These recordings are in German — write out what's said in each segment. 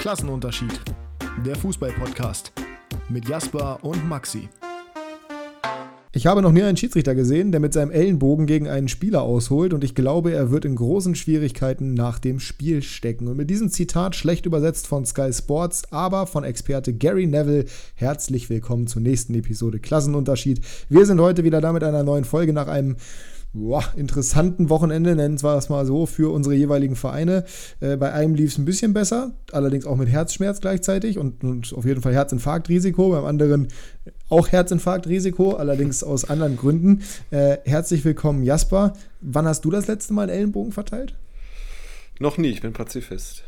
Klassenunterschied. Der Fußball-Podcast mit Jasper und Maxi. Ich habe noch nie einen Schiedsrichter gesehen, der mit seinem Ellenbogen gegen einen Spieler ausholt und ich glaube, er wird in großen Schwierigkeiten nach dem Spiel stecken. Und mit diesem Zitat, schlecht übersetzt von Sky Sports, aber von Experte Gary Neville, herzlich willkommen zur nächsten Episode Klassenunterschied. Wir sind heute wieder da mit einer neuen Folge nach einem boah, interessanten Wochenende, nennen wir es mal so, für unsere jeweiligen Vereine. Äh, bei einem lief es ein bisschen besser, allerdings auch mit Herzschmerz gleichzeitig und, und auf jeden Fall Herzinfarktrisiko, beim anderen auch Herzinfarktrisiko, allerdings aus anderen Gründen. Äh, herzlich willkommen, Jasper. Wann hast du das letzte Mal einen Ellenbogen verteilt? Noch nie, ich bin Pazifist.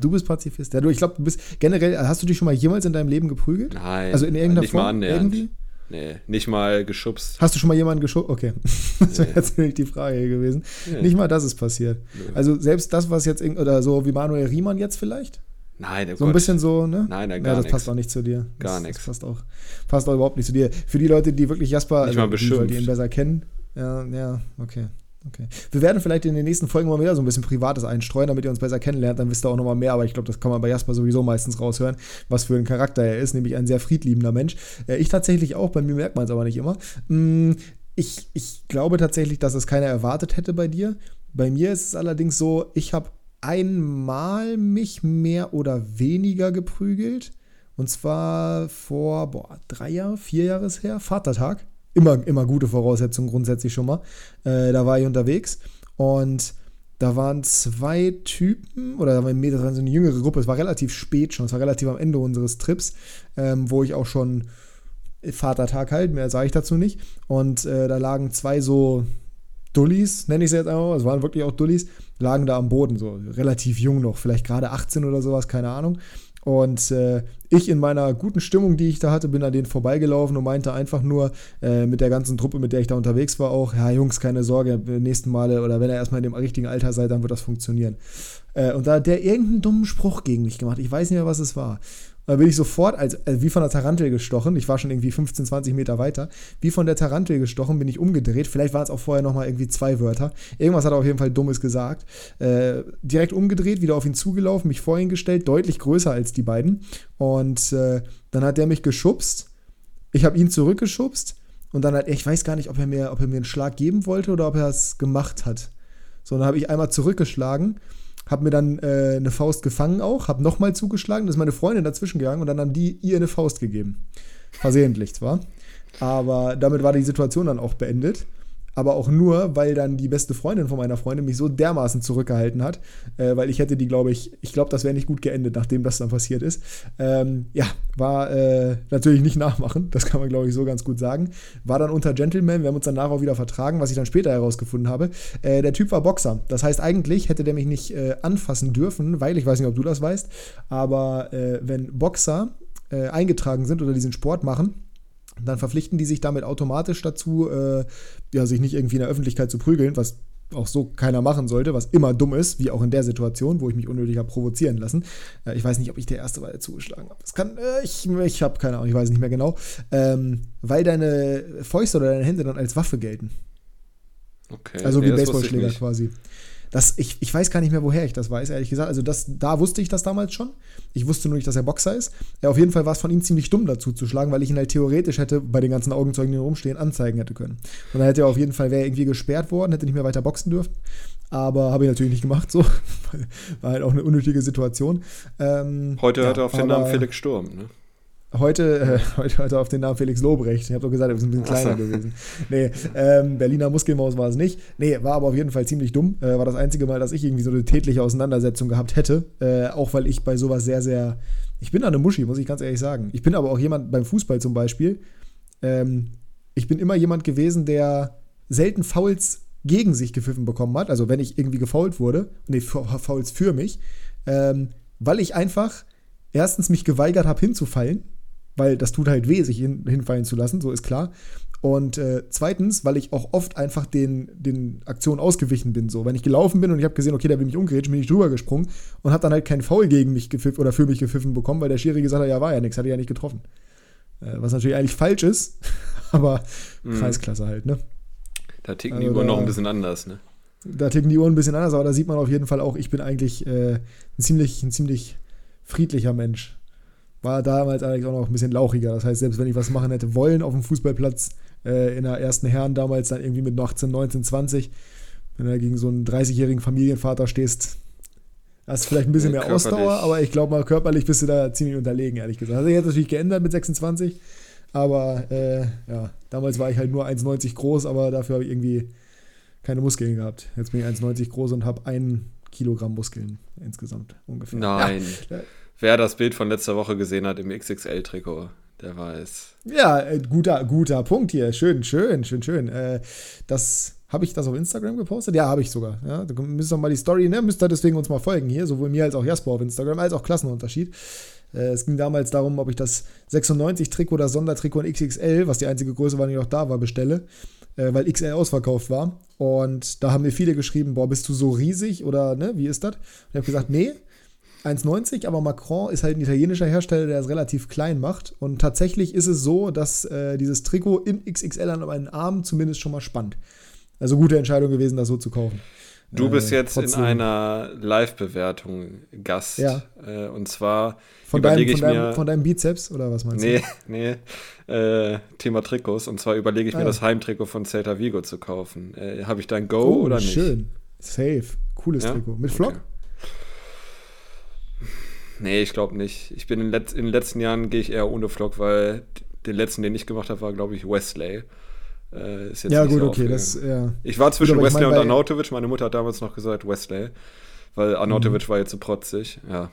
Du bist Pazifist. Ja, du, ich glaube, du bist generell, hast du dich schon mal jemals in deinem Leben geprügelt? Nein. Also in irgendeiner nicht Form? mal annähernd. Irgendwie? Nee, nicht mal geschubst. Hast du schon mal jemanden geschubst? Okay. Das wäre Nee. jetzt nämlich die Frage gewesen. Nee. Nicht mal das ist passiert. Nö. Also selbst das, was jetzt, oder so wie Manuel Riemann jetzt vielleicht? Nein, oh So ein Gott. bisschen so, ne? Nein, nein, ja, gar das nix. passt auch nicht zu dir. Gar das, nix. Das passt auch, passt auch überhaupt nicht zu dir. Für die Leute, die wirklich Jasper, Nicht mal die, weil die beschimpft. ihn besser kennen. Ja, ja, okay. Okay. Wir werden vielleicht in den nächsten Folgen mal wieder so ein bisschen Privates einstreuen, damit ihr uns besser kennenlernt. Dann wisst ihr auch nochmal mehr. Aber ich glaube, das kann man bei Jasper sowieso meistens raushören, was für ein Charakter er ist, nämlich ein sehr friedliebender Mensch. Äh, ich tatsächlich auch, bei mir merkt man es aber nicht immer. Mm, Ich, ich glaube tatsächlich, dass es keiner erwartet hätte bei dir. Bei mir ist es allerdings so, ich habe einmal mich mehr oder weniger geprügelt. Und zwar vor boah, drei Jahre, vier Jahres her, Vatertag. Immer, immer gute Voraussetzungen grundsätzlich schon mal. Äh, da war ich unterwegs und da waren zwei Typen, oder da war so eine jüngere Gruppe, es war relativ spät schon, es war relativ am Ende unseres Trips, ähm, wo ich auch schon Vatertag halt, mehr sage ich dazu nicht. Und äh, da lagen zwei so Dullis, nenne ich sie jetzt einfach mal, es waren wirklich auch Dullis, lagen da am Boden, so relativ jung noch, vielleicht gerade 18 oder sowas, keine Ahnung. Und äh, ich in meiner guten Stimmung, die ich da hatte, bin an denen vorbeigelaufen und meinte einfach nur äh, mit der ganzen Truppe, mit der ich da unterwegs war, auch, ja Jungs, keine Sorge, nächsten Male oder wenn ihr erstmal in dem richtigen Alter seid, dann wird das funktionieren. Äh, und da hat der irgendeinen dummen Spruch gegen mich gemacht, ich weiß nicht mehr, was es war. Da bin ich sofort, als, äh, wie von der Tarantel gestochen, ich war schon irgendwie 15, 20 Meter weiter, wie von der Tarantel gestochen, bin ich umgedreht. Vielleicht waren es auch vorher nochmal irgendwie zwei Wörter. Irgendwas hat er auf jeden Fall Dummes gesagt. Äh, direkt umgedreht, wieder auf ihn zugelaufen, mich vor ihn gestellt, deutlich größer als die beiden. Und äh, dann hat der mich geschubst. Ich habe ihn zurückgeschubst. Und dann hat er, ich weiß gar nicht, ob er mir, ob er mir einen Schlag geben wollte oder ob er es gemacht hat. So, dann habe ich einmal zurückgeschlagen, habe mir dann äh, eine Faust gefangen auch, habe nochmal zugeschlagen, dann ist meine Freundin dazwischen gegangen und dann haben die ihr eine Faust gegeben. Versehentlich zwar. Aber damit war die Situation dann auch beendet. Aber auch nur, weil dann die beste Freundin von meiner Freundin mich so dermaßen zurückgehalten hat, äh, weil ich hätte die, glaube ich, ich glaube, das wäre nicht gut geendet, nachdem das dann passiert ist. Ähm, ja, war äh, natürlich nicht nachmachen, das kann man, glaube ich, so ganz gut sagen. War dann unter Gentleman, wir haben uns danach auch wieder vertragen, was ich dann später herausgefunden habe. Äh, der Typ war Boxer. Das heißt, eigentlich hätte der mich nicht äh, anfassen dürfen, weil ich weiß nicht, ob du das weißt, aber äh, wenn Boxer äh, eingetragen sind oder diesen Sport machen, dann verpflichten die sich damit automatisch dazu, äh, ja, sich nicht irgendwie in der Öffentlichkeit zu prügeln, was auch so keiner machen sollte, was immer dumm ist, wie auch in der Situation, wo ich mich unnötig habe provozieren lassen. Äh, ich weiß nicht, ob ich der Erste war, der zugeschlagen habe. Das kann, äh, ich, ich habe keine Ahnung, ich weiß nicht mehr genau. Ähm, weil deine Fäuste oder deine Hände dann als Waffe gelten. Okay. Also nee, wie Baseballschläger quasi. Das, ich, ich weiß gar nicht mehr, woher ich das weiß, ehrlich gesagt. Also das, da wusste ich das damals schon. Ich wusste nur nicht, dass er Boxer ist. Ja, auf jeden Fall war es von ihm ziemlich dumm dazu zu schlagen, weil ich ihn halt theoretisch hätte, bei den ganzen Augenzeugen, die rumstehen, anzeigen hätte können. Und dann hätte er auf jeden Fall, wäre irgendwie gesperrt worden, hätte nicht mehr weiter boxen dürfen. Aber habe ich natürlich nicht gemacht, so. War halt auch eine unnötige Situation. Ähm, Heute ja, hört er auf den Namen Felix Sturm, ne? Heute, äh, heute hört er auf den Namen Felix Lobrecht. Ich habe doch gesagt, er ist ein bisschen Ach so. kleiner gewesen. Nee, ähm, Berliner Muskelmaus war es nicht. Nee, war aber auf jeden Fall ziemlich dumm. Äh, war das einzige Mal, dass ich irgendwie so eine tätliche Auseinandersetzung gehabt hätte. Äh, auch weil ich bei sowas sehr, sehr. Ich bin da eine Muschi, muss ich ganz ehrlich sagen. Ich bin aber auch jemand beim Fußball zum Beispiel. Ähm, ich bin immer jemand gewesen, der selten Fouls gegen sich gepfiffen bekommen hat. Also wenn ich irgendwie gefoult wurde. Nee, Fouls für mich. Ähm, weil ich einfach erstens mich geweigert habe, hinzufallen weil das tut halt weh, sich hin, hinfallen zu lassen, so ist klar. Und äh, zweitens, weil ich auch oft einfach den, den Aktionen ausgewichen bin. So, wenn ich gelaufen bin und ich habe gesehen, okay, der will mich umgerätschen, bin ich drüber gesprungen und habe dann halt keinen Foul gegen mich gepfiffen oder für mich gepfiffen bekommen, weil der Schiri gesagt hat, ja, war ja nichts, hatte ja nicht getroffen. Äh, was natürlich eigentlich falsch ist, aber Mhm. Kreisklasse halt, ne? Da ticken die Also Uhren da- noch ein bisschen anders, ne? Da ticken die Uhren ein bisschen anders, aber da sieht man auf jeden Fall auch, ich bin eigentlich äh, ein ziemlich, ein ziemlich friedlicher Mensch. War damals allerdings auch noch ein bisschen lauchiger. Das heißt, selbst wenn ich was machen hätte wollen auf dem Fußballplatz, äh, in der ersten Herren damals, dann irgendwie mit 18, 19, 20, wenn du gegen so einen 30-jährigen Familienvater stehst, hast du vielleicht ein bisschen mehr körperlich. Ausdauer, aber ich glaube mal, körperlich bist du da ziemlich unterlegen, ehrlich gesagt. Hat sich jetzt natürlich geändert mit 26, aber äh, ja, damals war ich halt nur 1,90 groß, aber dafür habe ich irgendwie keine Muskeln gehabt. Jetzt bin ich 1,90 groß und habe ein Kilogramm Muskeln insgesamt ungefähr. Nein. Ja. Wer das Bild von letzter Woche gesehen hat im XXL-Trikot, der weiß. Ja, äh, guter, guter Punkt hier. Schön, schön, schön, schön. Äh, das habe ich das auf Instagram gepostet? Ja, habe ich sogar. Ja, da müsst ihr mal die Story, ne? Müsst ihr deswegen uns mal folgen hier, sowohl mir als auch Jasper auf Instagram, als auch Klassenunterschied. Äh, es ging damals darum, ob ich das 96-Trikot oder Sondertrikot in XXL, was die einzige Größe war, die noch da war, bestelle, äh, weil XL ausverkauft war. Und da haben mir viele geschrieben, boah, bist du so riesig oder ne, wie ist das? Und ich habe gesagt, nee, 1,90, aber Macron ist halt ein italienischer Hersteller, der es relativ klein macht. Und tatsächlich ist es so, dass äh, dieses Trikot in XXL an meinen Arm zumindest schon mal spannt. Also gute Entscheidung gewesen, das so zu kaufen. Du bist Äh, jetzt in trotzdem- einer Live-Bewertung Gast. Ja. Äh, und zwar Von deinem, überlege von, ich deinem, mir. von deinem Bizeps oder was meinst Nee, nee. Äh, Thema Trikots. Und zwar überlege ich mir Ah. das Heimtrikot von Celta Vigo zu kaufen. Äh, Habe ich da ein du? Go Oh, oder nicht? schön. Safe. Cooles Ja? Trikot. Mit Flock? Okay. Nee, ich glaube nicht. Ich bin in, letz in den letzten Jahren gehe ich eher ohne Flock, weil den letzten, den ich gemacht habe, war, glaube ich, Wesley. Äh, ist jetzt Ja, gut, okay. Das, ja. Ich war zwischen Gut, aber ich Wesley mein, und Arnautovic. Meine Mutter hat damals noch gesagt Wesley, weil Arnautovic war jetzt so protzig. Ja.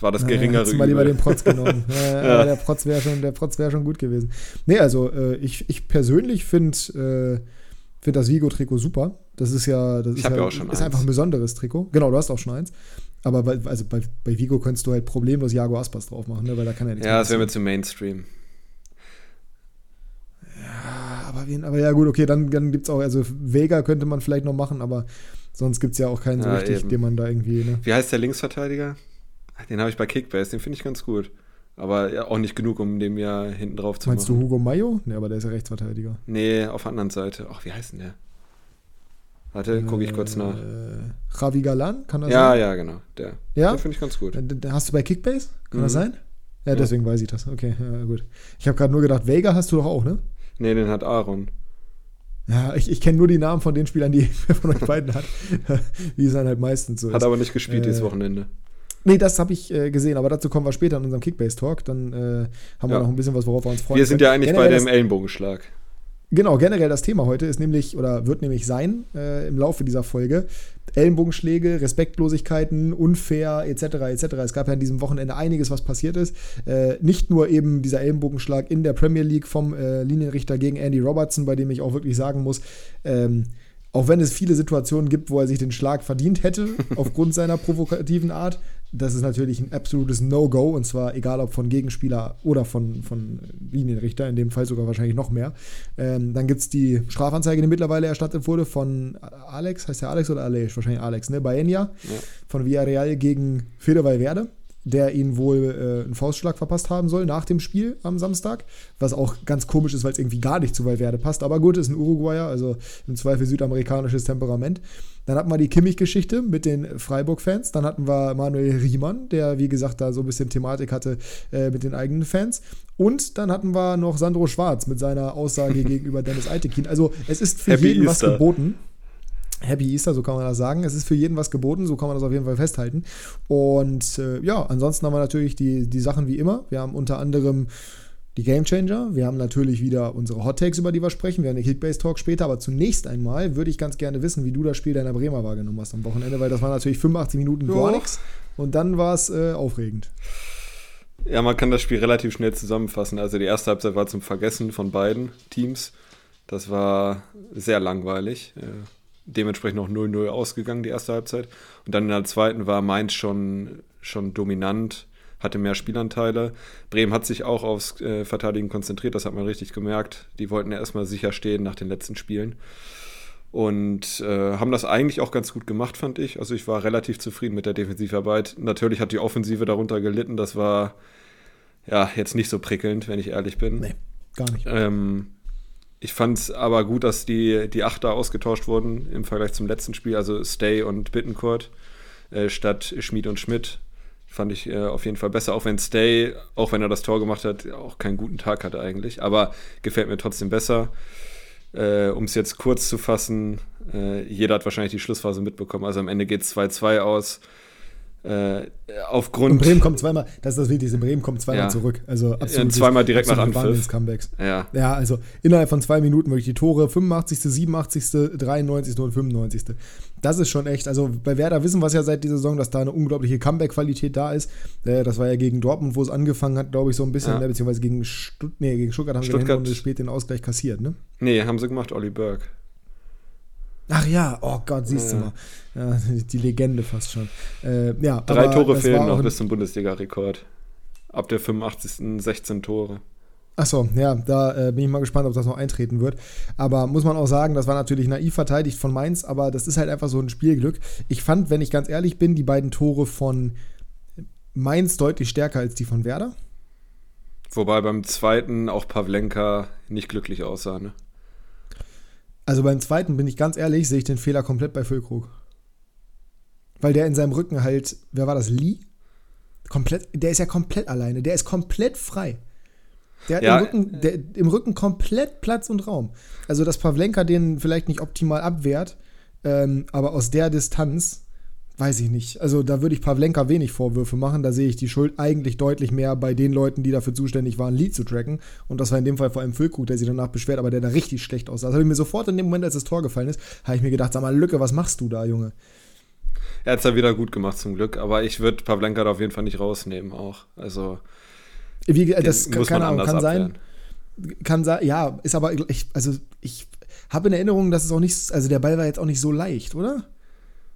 War das geringere du mal lieber den Protz genommen. ja, Ja. Der Protz wäre schon, der Protz wär schon gut gewesen. Nee, also äh, ich, ich persönlich finde äh, find das Vigo-Trikot super. Das ist ja, das Ich ist, ja, ja auch schon ist eins. einfach ein besonderes Trikot. Genau, du hast auch schon eins. Aber bei, also bei, bei Vigo könntest du halt problemlos Jago Aspas drauf machen, ne? weil da kann ja nichts Ja, das wäre mir zu Mainstream. passieren. aber, wen, aber ja gut, okay, dann, dann gibt es auch, also Vega könnte man vielleicht noch machen, aber sonst gibt es ja auch keinen so Ja, richtig, eben. den man da irgendwie, ne? Wie heißt der Linksverteidiger? Den habe ich bei Kickbase, den finde ich ganz gut. Aber ja, auch nicht genug, um den ja hinten drauf zu Meinst du machen. Hugo Mayo? Ne, aber der ist ja Rechtsverteidiger. Nee, auf der anderen Seite. Ach, wie heißt denn der? Warte, gucke ich kurz nach. Äh, Javi Galan, kann das Ja, sein? ja, genau. Der. Ja? Den finde ich ganz gut. Den Hast du bei Kickbase? Kann Mhm. das sein? Ja, Ja. deswegen weiß ich das. Okay, ja, gut. Ich habe gerade nur gedacht, Vega hast du doch auch, ne? Nee, den hat Aaron. Ja, ich, ich kenne nur die Namen von den Spielern, die wer von euch beiden hat. Wie es dann halt meistens so ist. Hat aber nicht gespielt Äh, dieses Wochenende. Nee, das habe ich äh, gesehen, aber dazu kommen wir später in unserem Kickbase-Talk. Dann äh, haben wir Ja. noch ein bisschen was, worauf wir uns freuen. Wir sind können. ja eigentlich Generell bei dem Ellenbogenschlag. Genau, generell das Thema heute ist nämlich oder wird nämlich sein äh, im Laufe dieser Folge Ellenbogenschläge, Respektlosigkeiten, unfair etc. etc. Es gab ja an diesem Wochenende einiges, was passiert ist. Äh, nicht nur eben dieser Ellenbogenschlag in der Premier League vom äh, Linienrichter gegen Andy Robertson, bei dem ich auch wirklich sagen muss, ähm, auch wenn es viele Situationen gibt, wo er sich den Schlag verdient hätte, aufgrund seiner provokativen Art, das ist natürlich ein absolutes No-Go und zwar egal ob von Gegenspieler oder von, von Linienrichter, in dem Fall sogar wahrscheinlich noch mehr. Ähm, dann gibt es die Strafanzeige, die mittlerweile erstattet wurde von Alex, heißt der Alex oder Aleix? Wahrscheinlich Alex, ne? Baenia von Villarreal gegen Fede Valverde, der ihn wohl äh, einen Faustschlag verpasst haben soll nach dem Spiel am Samstag, was auch ganz komisch ist, weil es irgendwie gar nicht zu Valverde passt. Aber gut, ist ein Uruguayer, also im Zweifel südamerikanisches Temperament. Dann hatten wir die Kimmich-Geschichte mit den Freiburg-Fans. Dann hatten wir Manuel Riemann, der, wie gesagt, da so ein bisschen Thematik hatte äh, mit den eigenen Fans. Und dann hatten wir noch Sandro Schwarz mit seiner Aussage gegenüber Dennis Altekin. Also es ist für Happy jeden was Easter. geboten. Happy Easter, so kann man das sagen. Es ist für jeden was geboten, so kann man das auf jeden Fall festhalten. Und äh, ja, ansonsten haben wir natürlich die, die Sachen wie immer. Wir haben unter anderem die Game Changer. Wir haben natürlich wieder unsere Hot Takes, über die wir sprechen. Wir haben den Kickbase Talk später. Aber zunächst einmal würde ich ganz gerne wissen, wie du das Spiel deiner Bremer wahrgenommen hast am Wochenende, weil das war natürlich 85 Minuten gar Ja. nichts. Und dann war es äh, aufregend. Ja, man kann das Spiel relativ schnell zusammenfassen. Also die erste Halbzeit war zum Vergessen von beiden Teams. Das war sehr langweilig. Äh, dementsprechend auch 0-0 ausgegangen, die erste Halbzeit. Und dann in der zweiten war Mainz schon, schon dominant, hatte mehr Spielanteile. Bremen hat sich auch aufs äh, Verteidigen konzentriert, das hat man richtig gemerkt. Die wollten ja erstmal sicher stehen nach den letzten Spielen. Und äh, haben das eigentlich auch ganz gut gemacht, fand ich. Also ich war relativ zufrieden mit der Defensivarbeit. Natürlich hat die Offensive darunter gelitten. Das war ja jetzt nicht so prickelnd, wenn ich ehrlich bin. Nee, gar nicht. Ähm, ich fand es aber gut, dass die, die Achter ausgetauscht wurden im Vergleich zum letzten Spiel, also Stay und Bittencourt äh, statt Schmid und Schmidt. Fand ich äh, auf jeden Fall besser, auch wenn Stay, auch wenn er das Tor gemacht hat, auch keinen guten Tag hatte eigentlich. Aber gefällt mir trotzdem besser. Äh, um es jetzt kurz zu fassen, äh, jeder hat wahrscheinlich die Schlussphase mitbekommen. Also am Ende geht es 2-2 aus. Äh, aufgrund. Und Bremen kommt zweimal, das ist das Wichtigste, Bremen kommt zweimal ja. zurück. Also absolut. Ja, zweimal direkt nach Anpfiff. Comebacks. Ja. ja, also innerhalb von zwei Minuten wirklich die Tore, 85., 87., 93. und 95. Das ist schon echt, also bei Werder wissen wir es ja seit dieser Saison, dass da eine unglaubliche Comeback-Qualität da ist. Äh, das war ja gegen Dortmund, wo es angefangen hat, glaube ich, so ein bisschen, ja. Ne, beziehungsweise gegen, Stutt nee, gegen Stuttgart haben Stuttgart. sie spät den Ausgleich kassiert, ne? Nee, haben sie gemacht, Olli Burke. Ach ja, oh Gott, siehst ja. du mal. Ja, die Legende fast schon. Äh, ja, Drei Tore fehlen noch bis zum Bundesliga-Rekord. Ab der 85. 16 Tore. Achso, ja, da äh, bin ich mal gespannt, ob das noch eintreten wird. Aber muss man auch sagen, das war natürlich naiv verteidigt von Mainz, aber das ist halt einfach so ein Spielglück. Ich fand, wenn ich ganz ehrlich bin, die beiden Tore von Mainz deutlich stärker als die von Werder. Wobei beim zweiten auch Pavlenka nicht glücklich aussah, ne? Also beim zweiten, bin ich ganz ehrlich, sehe ich den Fehler komplett bei Füllkrug. Weil der in seinem Rücken halt, wer war das, Lee? Komplett, der ist ja komplett alleine, der ist komplett frei. Der hat ja, im, Rücken, der, im Rücken komplett Platz und Raum. Also, dass Pavlenka den vielleicht nicht optimal abwehrt, ähm, aber aus der Distanz weiß ich nicht. Also da würde ich Pavlenka wenig Vorwürfe machen. Da sehe ich die Schuld eigentlich deutlich mehr bei den Leuten, die dafür zuständig waren, Lied zu tracken. Und das war in dem Fall vor allem Füllkrug, der sich danach beschwert, aber der da richtig schlecht aussah. Das habe ich mir sofort in dem Moment, als das Tor gefallen ist, habe ich mir gedacht, sag mal, Lücke, was machst du da, Junge? Er hat es ja wieder gut gemacht zum Glück, aber ich würde Pavlenka da auf jeden Fall nicht rausnehmen auch. Also Wie, das kann, keine Ahnung, kann sein. Kann sein, ja, ist aber, ich, also ich habe in Erinnerung, dass es auch nicht, also der Ball war jetzt auch nicht so leicht, oder?